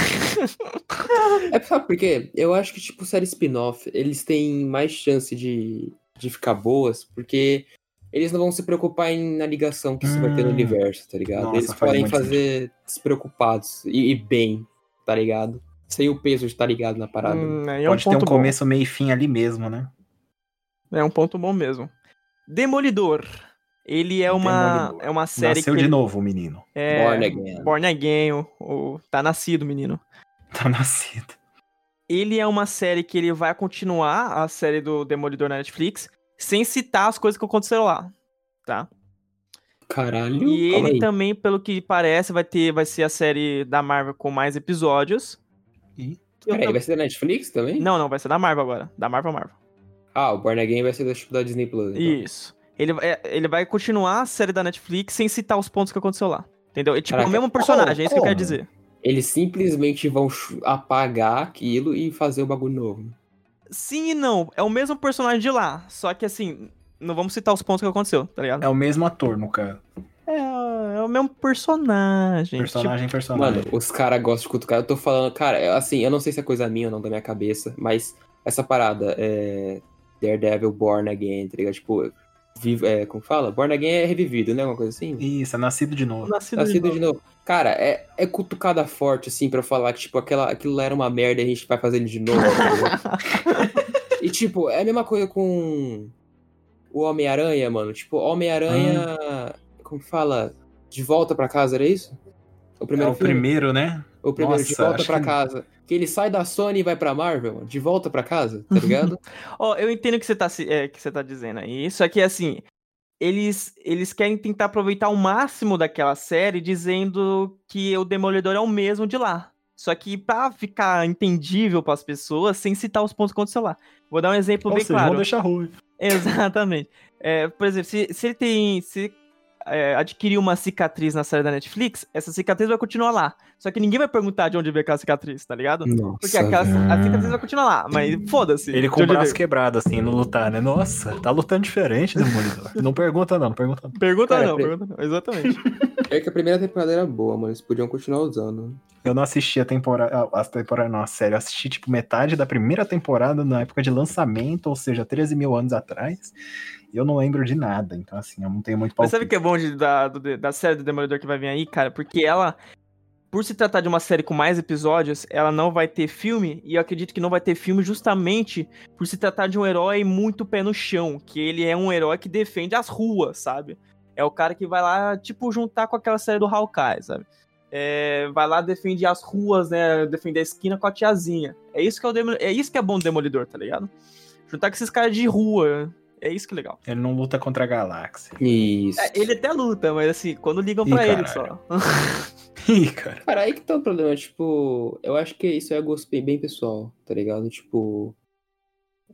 É sabe por quê? Eu acho que, tipo, série spin-off, eles têm mais chance de, de ficar boas, porque eles não vão se preocupar em, na ligação que isso vai ter no Hum. universo, tá ligado? Nossa, eles faz podem muito fazer despreocupados e, e bem, tá ligado? Sem o peso de estar ligado na parada. Hum, aí é Pode um ter um bom. começo, meio e fim ali mesmo, né? É um ponto bom mesmo. Demolidor. Ele é uma, Demolidor. é uma série Nasceu que de ele- novo o menino. é Born Again. Born Again, o, o- tá nascido, menino. Tá nascido. Ele é uma série que ele vai continuar a série do Demolidor na Netflix, sem citar as coisas que aconteceram lá, tá? Caralho, E ele aí. também, pelo que parece, vai ter, vai ser a série da Marvel com mais episódios. Peraí, tam- vai ser da Netflix também? Não, não, vai ser da Marvel agora. Da Marvel Marvel. Ah, o Born Again vai ser da, tipo, da Disney Plus. então. Isso. Ele, é- ele vai continuar a série da Netflix sem citar os pontos que aconteceu lá. Entendeu? É tipo Caraca, o mesmo personagem, como? é isso que eu quero dizer. Eles simplesmente vão apagar aquilo e fazer o bagulho novo. Sim e não. É o mesmo personagem de lá. Só que assim, não vamos citar os pontos que aconteceu, tá ligado? é o mesmo ator, no caso. É, é o mesmo personagem. Personagem, tipo... personagem. Mano, os caras gostam de cutucar. Eu tô falando, cara, assim, eu não sei se é coisa minha ou não da minha cabeça, mas essa parada é. Daredevil Born Again, tá ligado? Tipo, vivo, é, como fala? Born Again é revivido, né? Uma coisa assim? Isso, é nascido de novo. Nascido, nascido de, novo. de, novo. Cara, é, é cutucada forte, assim, pra falar que, tipo, aquela, aquilo lá era uma merda e a gente vai fazer ele de novo. Tá e, tipo, é a mesma coisa com o Homem-Aranha, mano. Tipo, Homem-Aranha. Hum. Como fala? De volta pra casa, era isso? O primeiro, é o filme? primeiro né? O primeiro, Nossa, de volta pra que... casa. Que ele sai da Sony e vai pra Marvel, de volta pra casa, tá ligado? Ó, oh, eu entendo o que você tá, é, que você tá dizendo aí. Isso aqui, assim, eles, eles querem tentar aproveitar o máximo daquela série, dizendo que o Demolidor é o mesmo de lá. Só que pra ficar entendível para as pessoas, sem citar os pontos contra o celular. Vou dar um exemplo Ou bem seja, claro. Vamos deixar ruim. Exatamente. É, por exemplo, se, se ele tem. Se é, adquirir uma cicatriz na série da Netflix, essa cicatriz vai continuar lá. Só que ninguém vai perguntar de onde veio aquela cicatriz, tá ligado? Nossa, Porque aquela, a cicatriz vai continuar lá, mas foda-se. Ele com o braço quebrado, assim, no lutar, né? Nossa, tá lutando diferente, Demolidor. não pergunta não, pergunta não. Pergunta Cara, não, pre... pergunta não, exatamente. É que a primeira temporada era boa, mas eles podiam continuar usando. Eu não assisti a temporada, a temporada não, a série, eu assisti tipo metade da primeira temporada na época de lançamento, ou seja, 13 mil anos atrás eu não lembro de nada. Então, assim, eu não tenho muito palpite. Mas sabe o que é bom de, da, do, da série do Demolidor que vai vir aí, cara? Porque ela, por se tratar de uma série com mais episódios, ela não vai ter filme, e eu acredito que não vai ter filme justamente por se tratar de um herói muito pé no chão, que ele é um herói que defende as ruas, sabe? É o cara que vai lá, tipo, juntar com aquela série do Hawkeye, sabe? É, vai lá defende as ruas, né? Defender a esquina com a tiazinha. É isso que é, o Demol... é isso que é bom do Demolidor, tá ligado? Juntar com esses caras de rua, é isso que é legal. Ele não luta contra a galáxia. Isso. É, ele até luta, mas assim, quando ligam Ih, pra caralho. ele só. Ih, cara. Cara, aí que tá o problema, tipo, eu acho que isso é gosto bem, bem pessoal, tá ligado? Tipo,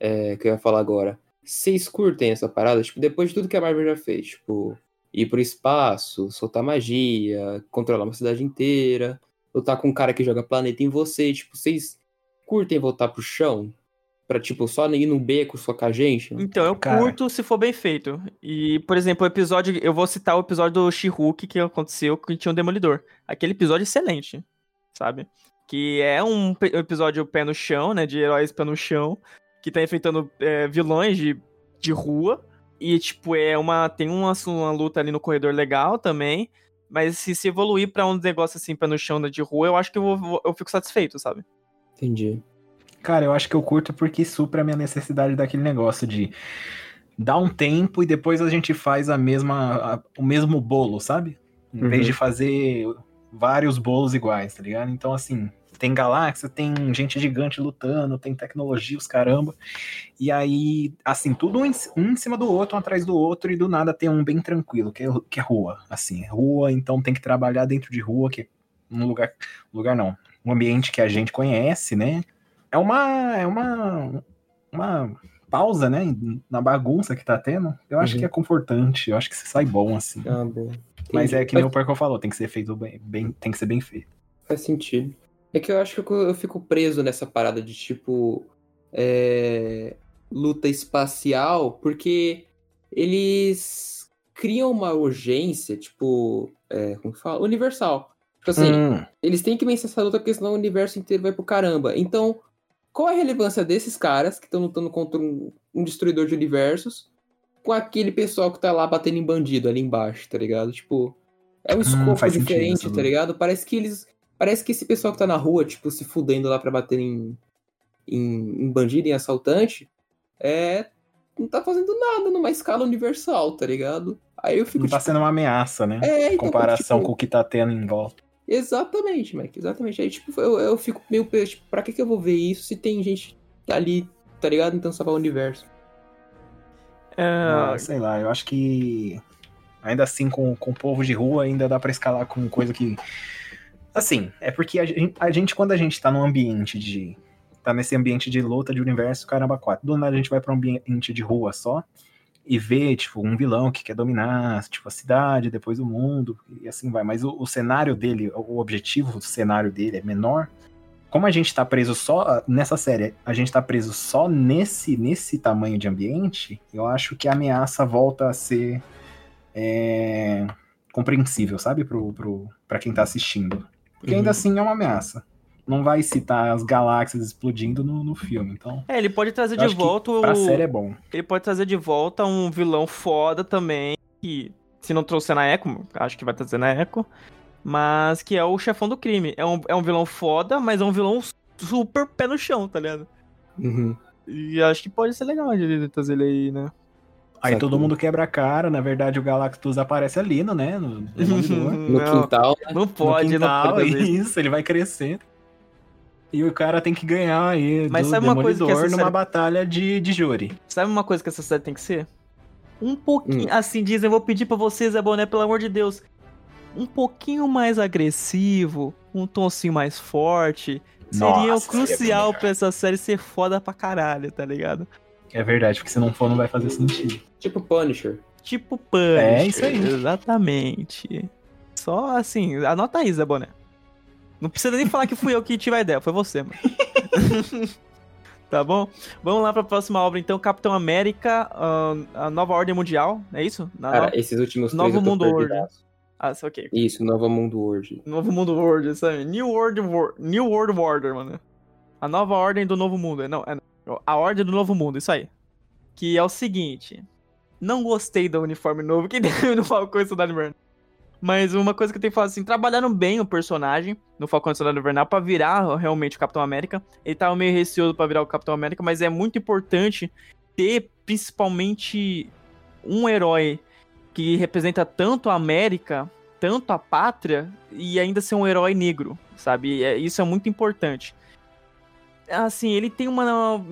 é, que eu ia falar agora. Vocês curtem essa parada? Tipo, depois de tudo que a Marvel já fez, tipo, ir pro espaço, soltar magia, controlar uma cidade inteira, lutar com um cara que joga planeta em você, tipo, vocês curtem voltar pro chão? Pra, tipo, só ir no beco a gente? Então, eu Cara. curto se for bem feito. E, por exemplo, o episódio. Eu vou citar o episódio do She-Hulk que aconteceu que tinha um Demolidor. Aquele episódio é excelente, sabe? Que é um episódio pé no chão, né? De heróis pé no chão. Que tá enfrentando é, vilões de, de rua. E, tipo, é uma. Tem uma, uma luta ali no corredor legal também. Mas se se evoluir para um negócio assim, pé no chão de rua, eu acho que eu, vou, eu fico satisfeito, sabe? Entendi. Cara, eu acho que eu curto porque supra a minha necessidade daquele negócio de dar um tempo e depois a gente faz a mesma, a, o mesmo bolo, sabe? Em uhum. vez de fazer vários bolos iguais, tá ligado? Então, assim, tem galáxia, tem gente gigante lutando, tem tecnologia, os caramba. E aí, assim, tudo um em, cima do outro, um atrás do outro, e do nada tem um bem tranquilo, que é, que é rua. Assim, rua, então tem que trabalhar dentro de rua, que é um lugar. Lugar não. Um ambiente que a gente conhece, né? É uma é uma uma pausa, né, na bagunça que tá tendo. Eu acho uhum. que é confortante, eu acho que você sai bom assim. Ah, bom. Mas é que nem o Perco falou, tem que ser feito bem, bem, tem que ser bem feito. Faz sentido. É que eu acho que eu fico preso nessa parada de tipo é, luta espacial, porque eles criam uma urgência, tipo, é, como que fala? Universal. Tipo assim, hum. eles têm que vencer essa luta porque senão o universo inteiro vai pro caramba. Então, qual a relevância desses caras que estão lutando contra um, um, destruidor de universos com aquele pessoal que tá lá batendo em bandido ali embaixo, tá ligado? Tipo, é um hum, escopo diferente, sentido, tá ligado? Parece que eles. Parece que esse pessoal que tá na rua, tipo, se fudendo lá pra bater em, em, em bandido, em assaltante, é. Não tá fazendo nada numa escala universal, tá ligado? Aí eu fico. Não tá tipo, sendo uma ameaça, né? É, então, comparação tipo, com o que tá tendo em volta. Exatamente, Mike, exatamente. Aí, tipo, eu, eu fico meio, tipo, pra que que eu vou ver isso se tem gente ali, tá ligado? Tentando salvar o universo. É... Ah, sei lá, eu acho que ainda assim com, com o povo de rua ainda dá para escalar com coisa que assim, é porque a gente, a gente, quando a gente tá num ambiente de tá nesse ambiente de luta de universo, caramba, quatro, do nada a gente vai para um ambiente de rua só, e ver, tipo, um vilão que quer dominar, tipo, a cidade, depois o mundo, e assim vai. Mas o, o cenário dele, o objetivo do cenário dele é menor. Como a gente tá preso só nessa série, a gente tá preso só nesse nesse tamanho de ambiente, eu acho que a ameaça volta a ser é, compreensível, sabe? Pro, pro, pra quem tá assistindo. Porque ainda Uhum. assim é uma ameaça. Não vai citar as galáxias explodindo no, no filme, então. É, ele pode trazer eu de acho que volta o... Pra série é bom. Ele pode trazer de volta um vilão foda também, que se não trouxer na Echo, acho que vai trazer na Echo, mas que é o chefão do crime. É um, é um vilão foda, mas é um vilão super pé no chão, tá ligado? Uhum. E acho que pode ser legal de trazer ele aí, né? Aí todo mundo quebra a cara, na verdade o Galactus aparece ali, no, né? No, Demolidor. No Não, quintal, né? não pode, no quintal, não pode isso, ele vai crescendo. E o cara tem que ganhar aí Mas do sabe uma coisa que essa numa série- batalha de, de júri. Sabe uma coisa que essa série tem que ser? Um pouquinho, Hum. assim dizem, eu vou pedir pra vocês, é Boné, pelo amor de Deus, um pouquinho mais agressivo, um tonzinho mais forte, seria Nossa, o crucial seria pra essa série ser foda pra caralho, tá ligado? É verdade, porque se não for não vai fazer sentido. Tipo Punisher. Tipo Punisher. É isso aí. Exatamente. Só assim, anota aí, Zé Boné. Não precisa nem falar que fui eu que tive a ideia, foi você, mano. tá bom? Vamos lá pra próxima obra, então. Capitão América, ahn, a Nova Ordem Mundial, é isso? Na Cara, no- esses últimos três Novo Mundo perdidaço. Ah, isso ok. Isso, Nova Mundo World. Novo Mundo World, sabe? New World, Wor- New World Order, mano. A nova ordem do novo mundo. Não, é a ordem do novo mundo, isso aí. Que é o seguinte. Não gostei do uniforme novo que deu no Falcão e Soldado Invernal. Mas uma coisa que eu tenho que falar assim, trabalharam bem o personagem no Falcão e Soldado Invernal pra virar realmente o Capitão América. Ele tava meio receoso pra virar o Capitão América, mas é muito importante ter principalmente um herói que representa tanto a América, tanto a pátria, e ainda ser um herói negro, sabe? É- Isso é muito importante. Assim, ele tem uma.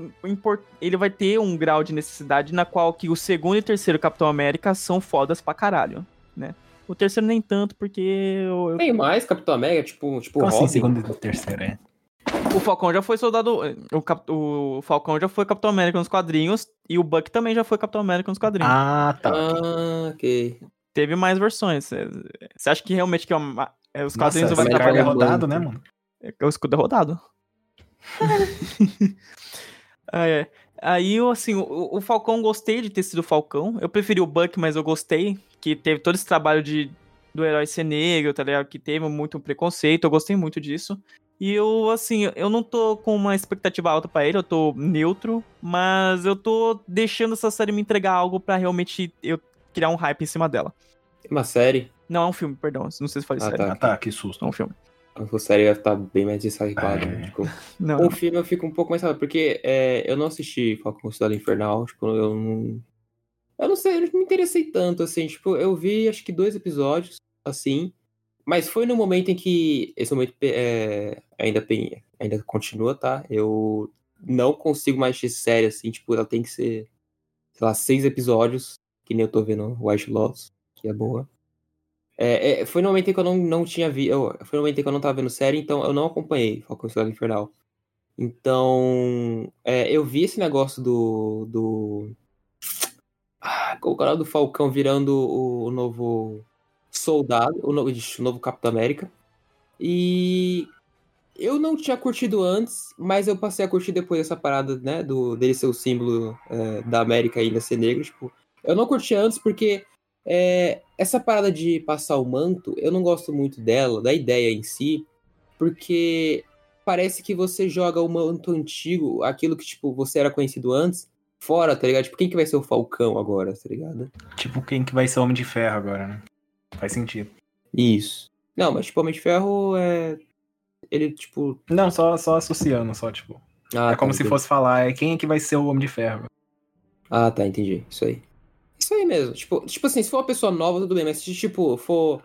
Ele vai ter um grau de necessidade na qual que o segundo e terceiro Capitão América são fodas pra caralho, né? O terceiro nem tanto, porque eu- eu- Tem mais Capitão América, tipo, tipo Como assim, segundo e terceiro, é? o Falcão já foi soldado. O, Cap- o Falcão já foi Capitão América nos quadrinhos, e o Buck também já foi Capitão América nos quadrinhos. Ah, tá. Ah, ok. Teve mais versões. Você acha que realmente que é uma- é, os Nossa, quadrinhos não vai é atrapalhar? América rodado, né, mano? É o escudo é rodado. ah, é. Aí, assim, o, o Falcão, gostei de ter sido o Falcão. Eu preferi o Buck, mas eu gostei. Que teve todo esse trabalho de, do herói ser negro, tá ligado? Que teve muito preconceito. Eu gostei muito disso. E eu, assim, eu não tô com uma expectativa alta pra ele, eu tô neutro. Mas eu tô deixando essa série me entregar algo pra realmente eu criar um hype em cima dela. Uma série. Não, é um filme, perdão. Não sei se falei Ah, sério. Ah, tá, que susto. É um filme. A série vai estar bem mais deshypada. É. Tipo, Não, com o filme eu fico um pouco mais rápido, porque é, eu não assisti Falcão Cidade Infernal, tipo, eu não. Eu não sei, eu não me interessei tanto, assim, tipo, eu vi acho que dois episódios, assim, mas foi no momento em que. Esse momento é, ainda, ainda continua, tá? Eu não consigo mais assistir série, assim, tipo, ela tem que ser, sei lá, seis episódios, que nem eu tô vendo White Lotus, que é boa. É, é, foi no momento em que eu não, não tinha vi, eu, foi no momento em que eu não tava vendo série, então eu não acompanhei Falcão Cidade Infernal. Então, é, eu vi esse negócio do. do... É o nome do Falcão virando o, novo soldado, o novo, o novo Capitão América. E eu não tinha curtido antes, mas eu passei a curtir depois dessa parada, né? Do, dele ser o símbolo é, da América ainda ser negro. Tipo, eu não curti antes porque é, essa parada de passar o manto, eu não gosto muito dela, da ideia em si, porque parece que você joga o manto antigo, aquilo que, tipo, você era conhecido antes, fora, tá ligado? Tipo, quem que vai ser o Falcão agora, tá ligado? Tipo, quem que vai ser Homem de Ferro agora, né? Faz sentido. Isso. Não, mas, tipo, Homem de Ferro é. Ele, tipo. Não, só, só associando, só, tipo. Ah, é como tá, se entendi. fosse falar, é quem é que vai ser o Homem de Ferro? Ah, tá, entendi. Isso aí. Isso aí mesmo. Tipo, tipo assim, se for uma pessoa nova, tudo bem, mas se, tipo, for.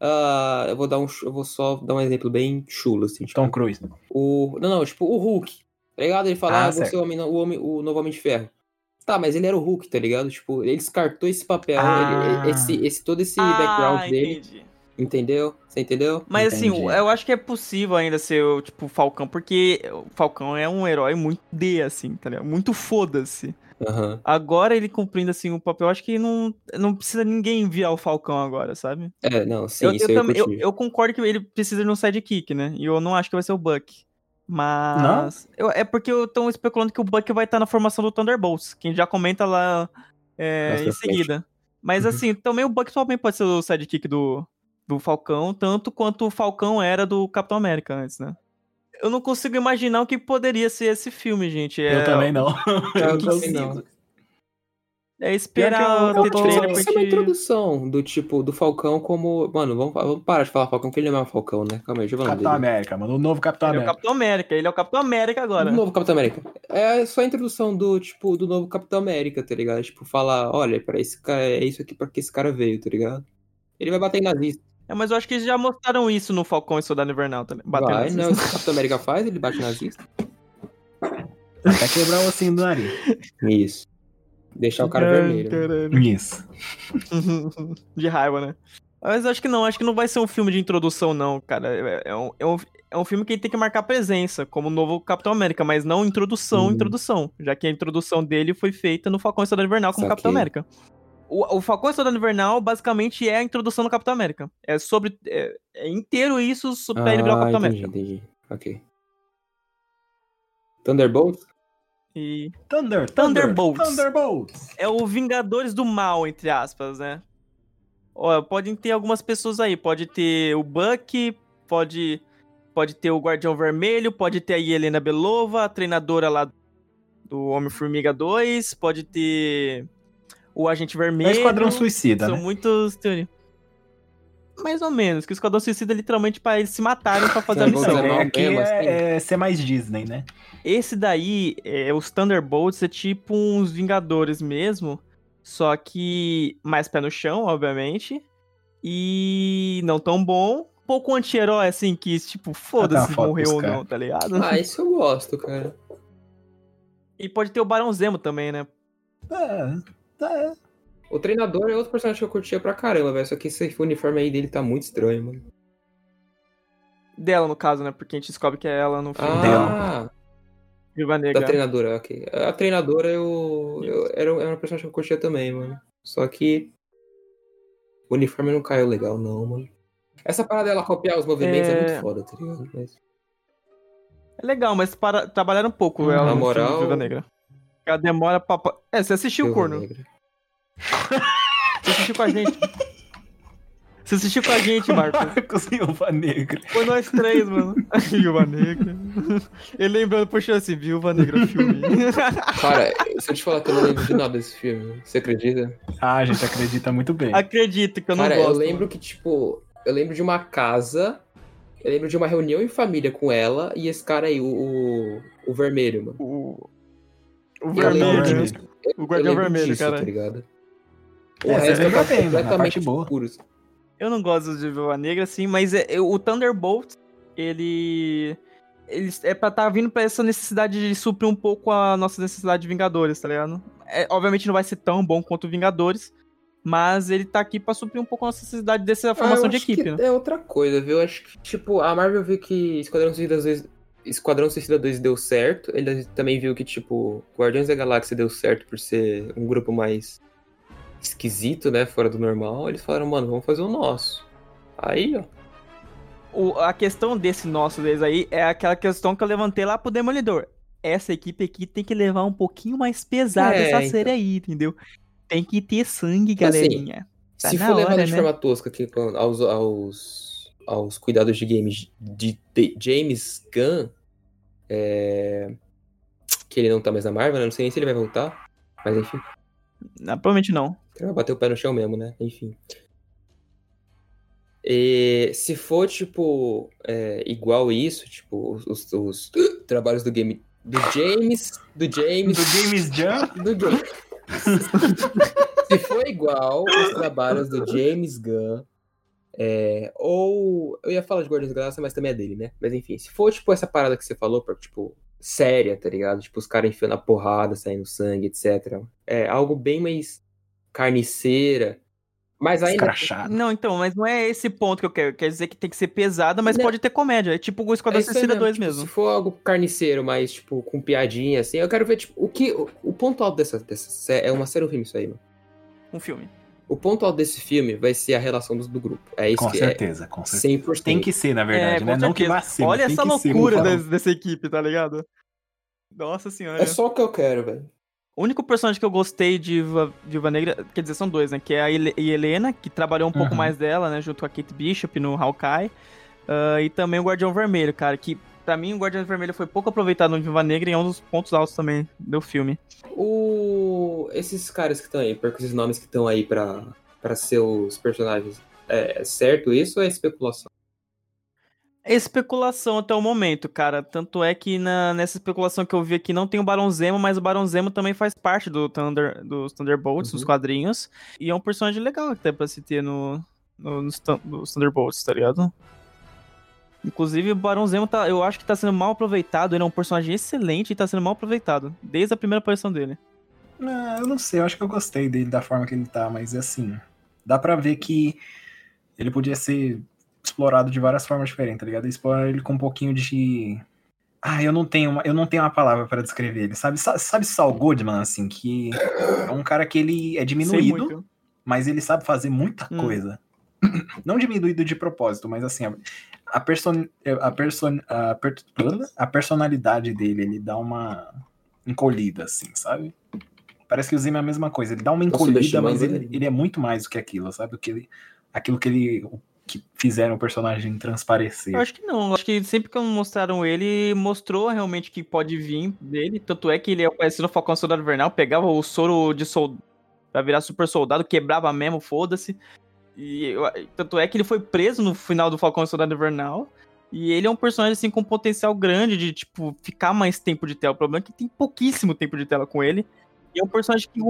ah, eu vou dar um. Eu vou só dar um exemplo bem chulo, assim. Tipo, Tom Cruise. o. Não, não, tipo, o Hulk. Tá ligado? Ele fala, Ah, ah, você é o, homem, o, homem, o novo Homem de Ferro. Tá, mas ele era o Hulk, tá ligado? Tipo, ele descartou esse papel, Ah. ele- esse, esse, todo esse Ah, background dele. entendi. Entendeu? Você entendeu? Mas assim, Entendi. eu acho que é possível ainda ser o tipo Falcão, porque o Falcão é um herói muito D, assim, tá ligado? Muito foda-se. Aham. Agora ele cumprindo assim o papel, eu acho que não, não precisa ninguém enviar o Falcão agora, sabe? É, não, sim, eu, isso eu, eu, eu concordo que ele precisa de um sidekick, né? E eu não acho que vai ser o Buck. Mas. eu- é porque eu tô especulando que o Buck vai estar na formação do Thunderbolts, que a gente já comenta lá é, em seguida. Mas Uhum. assim, também o Buck também pode ser o sidekick do, do Falcão, tanto quanto o Falcão era do Capitão América antes, né? Eu não consigo imaginar o que poderia ser esse filme, gente. É, Eu também não. Eu sim. não. É esperar que eu- eu ter trailer pra é uma gente... introdução do tipo, do Falcão como. Mano, vamos, vamos parar de falar Falcão, porque ele não é mais Falcão, né? Calma aí, deixa eu Capitão dele. América, mano. O novo Capitão Ele é o América. Capitão América, ele é o Capitão América agora. Do novo Capitão América. É só a introdução do, tipo, do novo Capitão América, tá ligado? Tipo, falar, olha, para esse cara, é isso aqui pra que esse cara veio, tá ligado? Ele vai bater em nazista. É, mas eu acho que eles já mostraram isso no Falcão e Soldado Invernal também. Batendo Vai, assim. não, que o Capitão América faz, ele bate nazista. Até quebrar o ossinho do nariz. Isso. Deixar o cara vermelho. né? Isso. de raiva, né? Mas eu acho que não, acho que não vai ser um filme de introdução, não, cara. É, é um, é, um, é um filme que tem que marcar presença, como o novo Capitão América, mas não introdução, Uhum. introdução. Já que a introdução dele foi feita no Falcão e Soldado Invernal como Saquei. Capitão América. O, o Falcão e Soldado Invernal, basicamente, é a introdução do Capitão América. É sobre. É, é inteiro isso so- pra ele virar o Ah, Capitão entendi, América. entendi. Ok. Thunderbolt? E Thunder, Thunderbolts. Thunderbolts. é o Vingadores do Mal, entre aspas, né? Ó, podem ter algumas pessoas aí. Pode ter o Bucky, pode, pode ter o Guardião Vermelho, pode ter a Helena Belova, a treinadora lá do Homem-Formiga 2, pode ter o Agente É Vermelho. o Esquadrão Suicida, São né? teorias. Mais ou menos, que o Esquadrão Suicida literalmente pra eles se matarem pra fazer a É, missão. É, aqui é, é ser mais Disney, né? Esse daí, é, os Thunderbolts, é tipo uns Vingadores mesmo, só que mais pé no chão, obviamente, e não tão bom. Um pouco anti-herói, assim, que tipo, foda-se se morreu ou não, tá ligado? Ah, isso eu gosto, cara. E pode ter o Barão Zemo também, né? É, é. O treinador é outro personagem que eu curtia pra caramba, velho. Só que esse uniforme aí dele tá muito estranho, mano. Dela, no caso, né? Porque a gente descobre que é ela no filme. Ah, Viva da Negra. treinadora, ok. A treinadora eu, eu era, era uma personagem que eu curtia também, mano. Só que o uniforme não caiu legal, não, mano. Essa parada dela copiar os movimentos é, É. muito foda, tá ligado? Mas... É legal, mas para... trabalharam um pouco Hum, ela na no moral- filme Viva Negra. Ela demora pra... É, você assistiu, Viúva Corno? Negra. Você assistiu com a gente. Você assistiu com a gente, Marcos. Marcos Viúva Negra. Foi nós três, mano. Viúva Negra. Ele lembrando, puxou assim, Viúva Negra filme. Cara, se eu te falar que eu não lembro de nada desse filme, você acredita? Ah, a gente acredita muito bem. Acredito que eu não Cara, gosto. eu lembro que, tipo, eu lembro de uma casa, eu lembro de uma reunião em família com ela e esse cara aí, o, o, o vermelho, mano. O, o Eu vermelho. disso. O Guardião Vermelho, disso, cara. tá ligado? O É, resto tá bem, a completamente boa. escuro. Eu não gosto de Viúva Negra, assim, mas é- é- o Thunderbolt, ele. Ele é pra tá vindo pra essa necessidade de suprir um pouco a nossa necessidade de Vingadores, tá ligado? É, obviamente não vai ser tão bom quanto o Vingadores, mas ele tá aqui pra suprir um pouco a nossa necessidade dessa formação Ah, de equipe, né? É outra coisa, viu? Acho que, tipo, a Marvel viu que Esquadrão Suicida 2, Esquadrão Suicida 2 deu certo. Ele também viu que, tipo, Guardiões da Galáxia deu certo por ser um grupo mais esquisito, né? Fora do normal. Eles falaram, mano, vamos fazer o nosso. Aí, ó. O- a questão desse nosso deles aí é aquela questão que eu levantei lá pro Demolidor. Essa equipe aqui tem que levar um pouquinho mais pesado É, essa então. série aí, entendeu? Tem que ter sangue, Assim, galerinha. Tá Se for levado hora, de né? forma tosca aqui aos, aos, aos cuidados de games de, de James Gunn, é, que ele não tá mais na Marvel, né? Não sei nem se ele vai voltar. Mas enfim, Ah, provavelmente não. Ele vai bater o pé no chão mesmo, né? Enfim. E se for, tipo, é, igual isso, tipo, os, os- os trabalhos do game do James, do James, Do James Gunn. do James. Se for igual os trabalhos do James Gunn, é, ou. Eu ia falar de Guardiões da Galáxia, mas também é dele, né? Mas enfim, se for tipo essa parada que você falou, pra, tipo, séria, tá ligado? Tipo, os caras enfiando a porrada, saindo sangue, etc. É algo bem mais carniceira. Mas ainda. Escrachado. Não, então, mas não é esse ponto que eu quero. Quer dizer que tem que ser pesada, mas Não. pode ter comédia. É tipo o Esquadrão É Suicida mesmo, 2 tipo, mesmo. Se for algo carniceiro, mas, tipo, com piadinha, assim, eu quero ver, tipo, o que. O, o ponto alto dessa, dessa série. É uma série ou filme isso aí, mano? Um filme. O ponto alto desse filme vai ser a relação dos, do grupo. É isso Com que certeza, com é certeza. 100%. Tem que ser, na verdade, É, né? com Não que certeza. vá ser. Olha essa ser, loucura desse- dessa equipe, tá ligado? Nossa senhora. É só o que eu quero, velho. O único personagem que eu gostei de Viva Negra, quer dizer, são dois, né? Que é a Helena, que trabalhou um uhum. pouco mais dela, né? Junto com a Kate Bishop no Hawkeye. Uh, e também o Guardião Vermelho, cara, que Pra mim, o Guardião Vermelho foi pouco aproveitado no Viva Negra e é um dos pontos altos também do filme. O... Esses caras que estão aí, porque esses nomes que estão aí pra ser os personagens, é certo isso ou é especulação? Especulação até o momento, cara. Tanto é que na, nessa especulação que eu vi aqui não tem o Barão Zemo, mas o Barão Zemo também faz parte do Thunder, dos Thunderbolts, uhum. dos quadrinhos. E é um personagem legal até pra se ter no, no, nos, nos Thunderbolts, tá ligado? Inclusive, o Barão Zemo, tá, eu acho que tá sendo mal aproveitado. Ele é um personagem excelente e tá sendo mal aproveitado. Desde a primeira aparição dele. É, eu não sei, eu acho que eu gostei dele, da forma que ele tá, mas assim. Dá pra ver que ele podia ser explorado de várias formas diferentes, tá ligado? Explorar ele com um pouquinho de. Ah, eu não tenho uma, eu não tenho uma palavra para descrever ele. Sabe, sabe Saul Goodman, assim, que é um cara que ele é diminuído, mas ele sabe fazer muita hum. coisa. Não diminuído de propósito, mas assim, a, person, a, person, a, per, a personalidade dele, ele dá uma encolhida, assim, sabe? Parece que o Zim é a mesma coisa. Ele dá uma encolhida, mas ele, ele, é muito mais do que aquilo, sabe? O que ele, aquilo que ele que fizeram o personagem transparecer. Eu acho que não. Acho que sempre que mostraram ele, mostrou realmente que pode vir dele. Tanto é que ele apareceu no Falcão Soldado Invernal, pegava o soro de soldado pra virar super soldado, quebrava mesmo, foda-se. E eu, tanto é que ele foi preso no final do Falcão Soldado Invernal. E ele é um personagem, assim, com potencial grande de, tipo, ficar mais tempo de tela. O problema é que tem pouquíssimo tempo de tela com ele. E é um personagem que.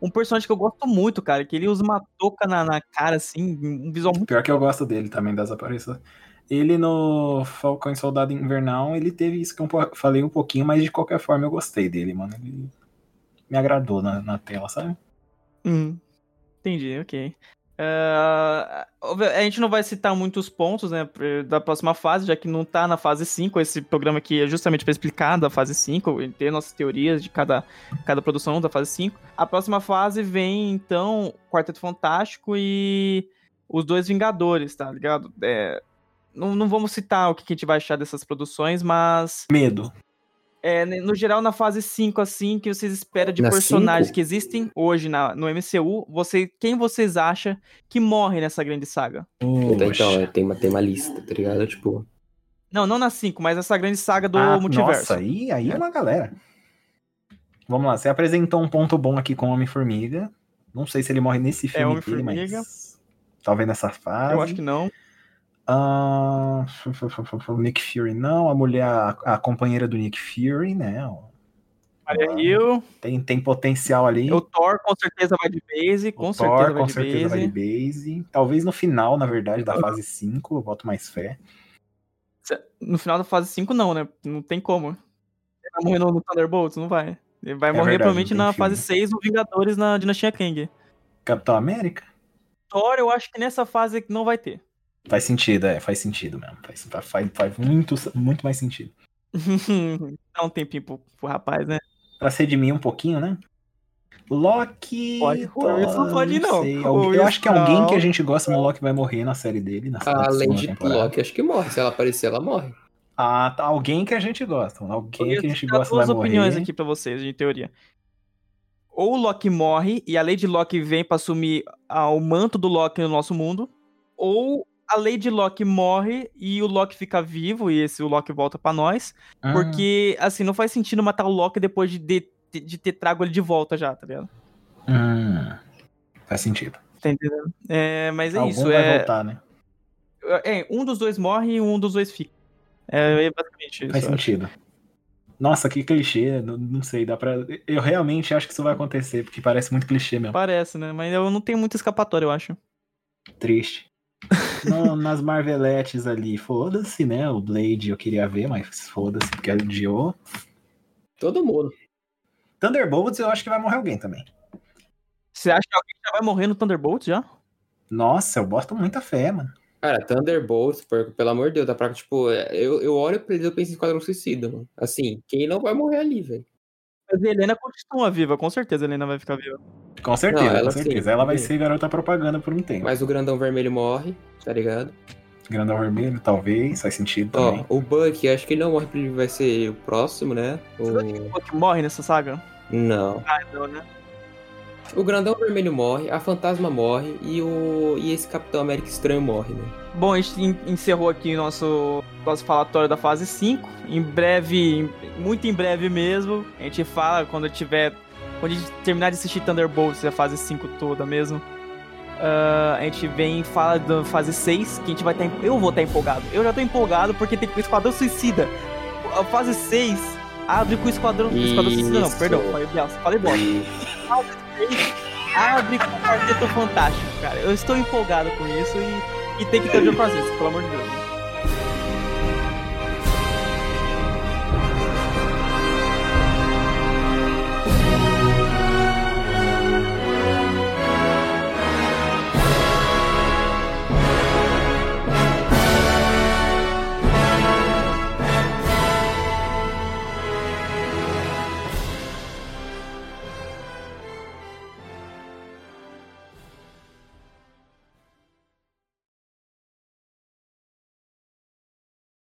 Um personagem que eu gosto muito, cara. Que ele usa uma touca na, na cara, assim, um visual muito. Pior que eu gosto dele também, das aparições. Ele no Falcão e Soldado Invernal, ele teve isso que eu falei um pouquinho, mas de qualquer forma eu gostei dele, mano. Ele me agradou na, na tela, sabe? Hum. Entendi, ok. Uh, a gente não vai citar muitos pontos né, da próxima fase, já que não tá na fase 5. Esse programa aqui é justamente para explicar da fase 5 e ter nossas teorias de cada, cada produção da fase 5. A próxima fase vem, então, Quarteto Fantástico e os dois Vingadores, tá ligado? É, não, não vamos citar o que a gente vai achar dessas produções, mas. Medo é, no geral, na fase 5, assim, que vocês esperam de na personagens cinco? que existem hoje na, no MCU, você, quem vocês acham que morre nessa grande saga? então, então tem, uma, tem uma lista, tá ligado? Tipo. Não, não na 5, mas nessa grande saga do ah, multiverso. Nossa, aí, aí é uma galera. Vamos lá, você apresentou um ponto bom aqui com Homem-Formiga. Não sei se ele morre nesse é, filme é, mas. Talvez nessa fase. Eu acho que não. Uh, Nick Fury não, a mulher, a, companheira do Nick Fury, né? Maria Hill. Tem, tem potencial ali. O Thor com certeza vai de base, com o certeza, Thor, vai, com de certeza base. vai de base. Talvez no final, na verdade, da fase 5, eu boto mais fé. No final da fase 5 não, né? Não tem como. Ele vai morrer no, Thunderbolts? Não vai. Ele vai é morrer verdade, provavelmente na filme. fase 6 no Vingadores na Dinastia Kang. Capitão América? Thor, eu acho que nessa fase não vai ter. Faz sentido, é, faz sentido mesmo. Faz, faz, faz muito, muito mais sentido. Dá um tempinho pro, pro rapaz, né? Pra ser de mim um pouquinho, né? Loki. Pode, isso não pode, não. não. Eu acho que alguém que a gente gosta no Loki vai morrer na série dele. Na Além de temporada. Loki, acho que morre. Se ela aparecer, ela morre. Ah, tá. Alguém que a gente gosta. Alguém que a gente gosta vai morrer. duas opiniões aqui pra vocês, de teoria. Ou o Loki morre e a Lady Loki vem pra assumir ah, o manto do Loki no nosso mundo. Ou a Lady Locke morre e o Loki fica vivo, e esse o Loki volta para nós. Ah. Porque, assim, não faz sentido matar o Loki depois de, de, de ter trago ele de volta já, tá ligado? Hum, faz sentido. Tá entendendo? É, mas é Algum isso. Vai é... voltar, né? É, um dos dois morre e um dos dois fica. É, é basicamente isso. Faz sentido. Nossa, que clichê, não, não, sei, dá pra. Eu realmente acho que isso vai acontecer, porque parece muito clichê mesmo. Parece, né? Mas eu não tenho muito escapatória, eu acho. Triste. No, nas Marveletes ali, foda-se, né? O Blade eu queria ver, mas foda-se, porque adiou. Todo mundo. Thunderbolts eu acho que vai morrer alguém também. Você acha que alguém já vai morrer no Thunderbolts já? Nossa, eu boto muita fé, mano. Cara, Thunderbolts, pelo amor de Deus, dá pra, tipo, eu, eu olho pra eles e eu penso em Esquadrão Suicida, mano. Assim, quem não vai morrer ali, velho? Mas a Helena continua viva, com certeza a Helena vai ficar viva. Com certeza, não, com certeza. Sim, ela vai ser garota propaganda por um tempo. Mas o grandão vermelho morre, tá ligado? Grandão vermelho, talvez, faz sentido também. Ó, o Buck, acho que ele não morre, ele vai ser o próximo, né? O... Você que o Buck morre nessa saga? Não. Ah, não, né? O Grandão Vermelho morre, a Fantasma morre e o e esse Capitão América Estranho morre, né? Bom, a gente encerrou aqui nosso, nosso falatório da fase 5. Em breve, muito em breve mesmo, a gente fala quando tiver. Quando a gente terminar de assistir Thunderbolts, a fase 5 toda mesmo. Uh, a gente vem e fala da fase 6, que a gente vai estar. Tá, eu vou estar tá empolgado. Eu já tô empolgado porque tem o Esquadrão Suicida. A fase 6 abre com o Esquadrão. Isso. Esquadrão Suicida, não, perdão, falei, falei bosta. Fase 6 abre com o Quarteto Fantástico, cara. Eu estou empolgado com isso e, e tem que ter o John Krasinski, pelo amor de Deus.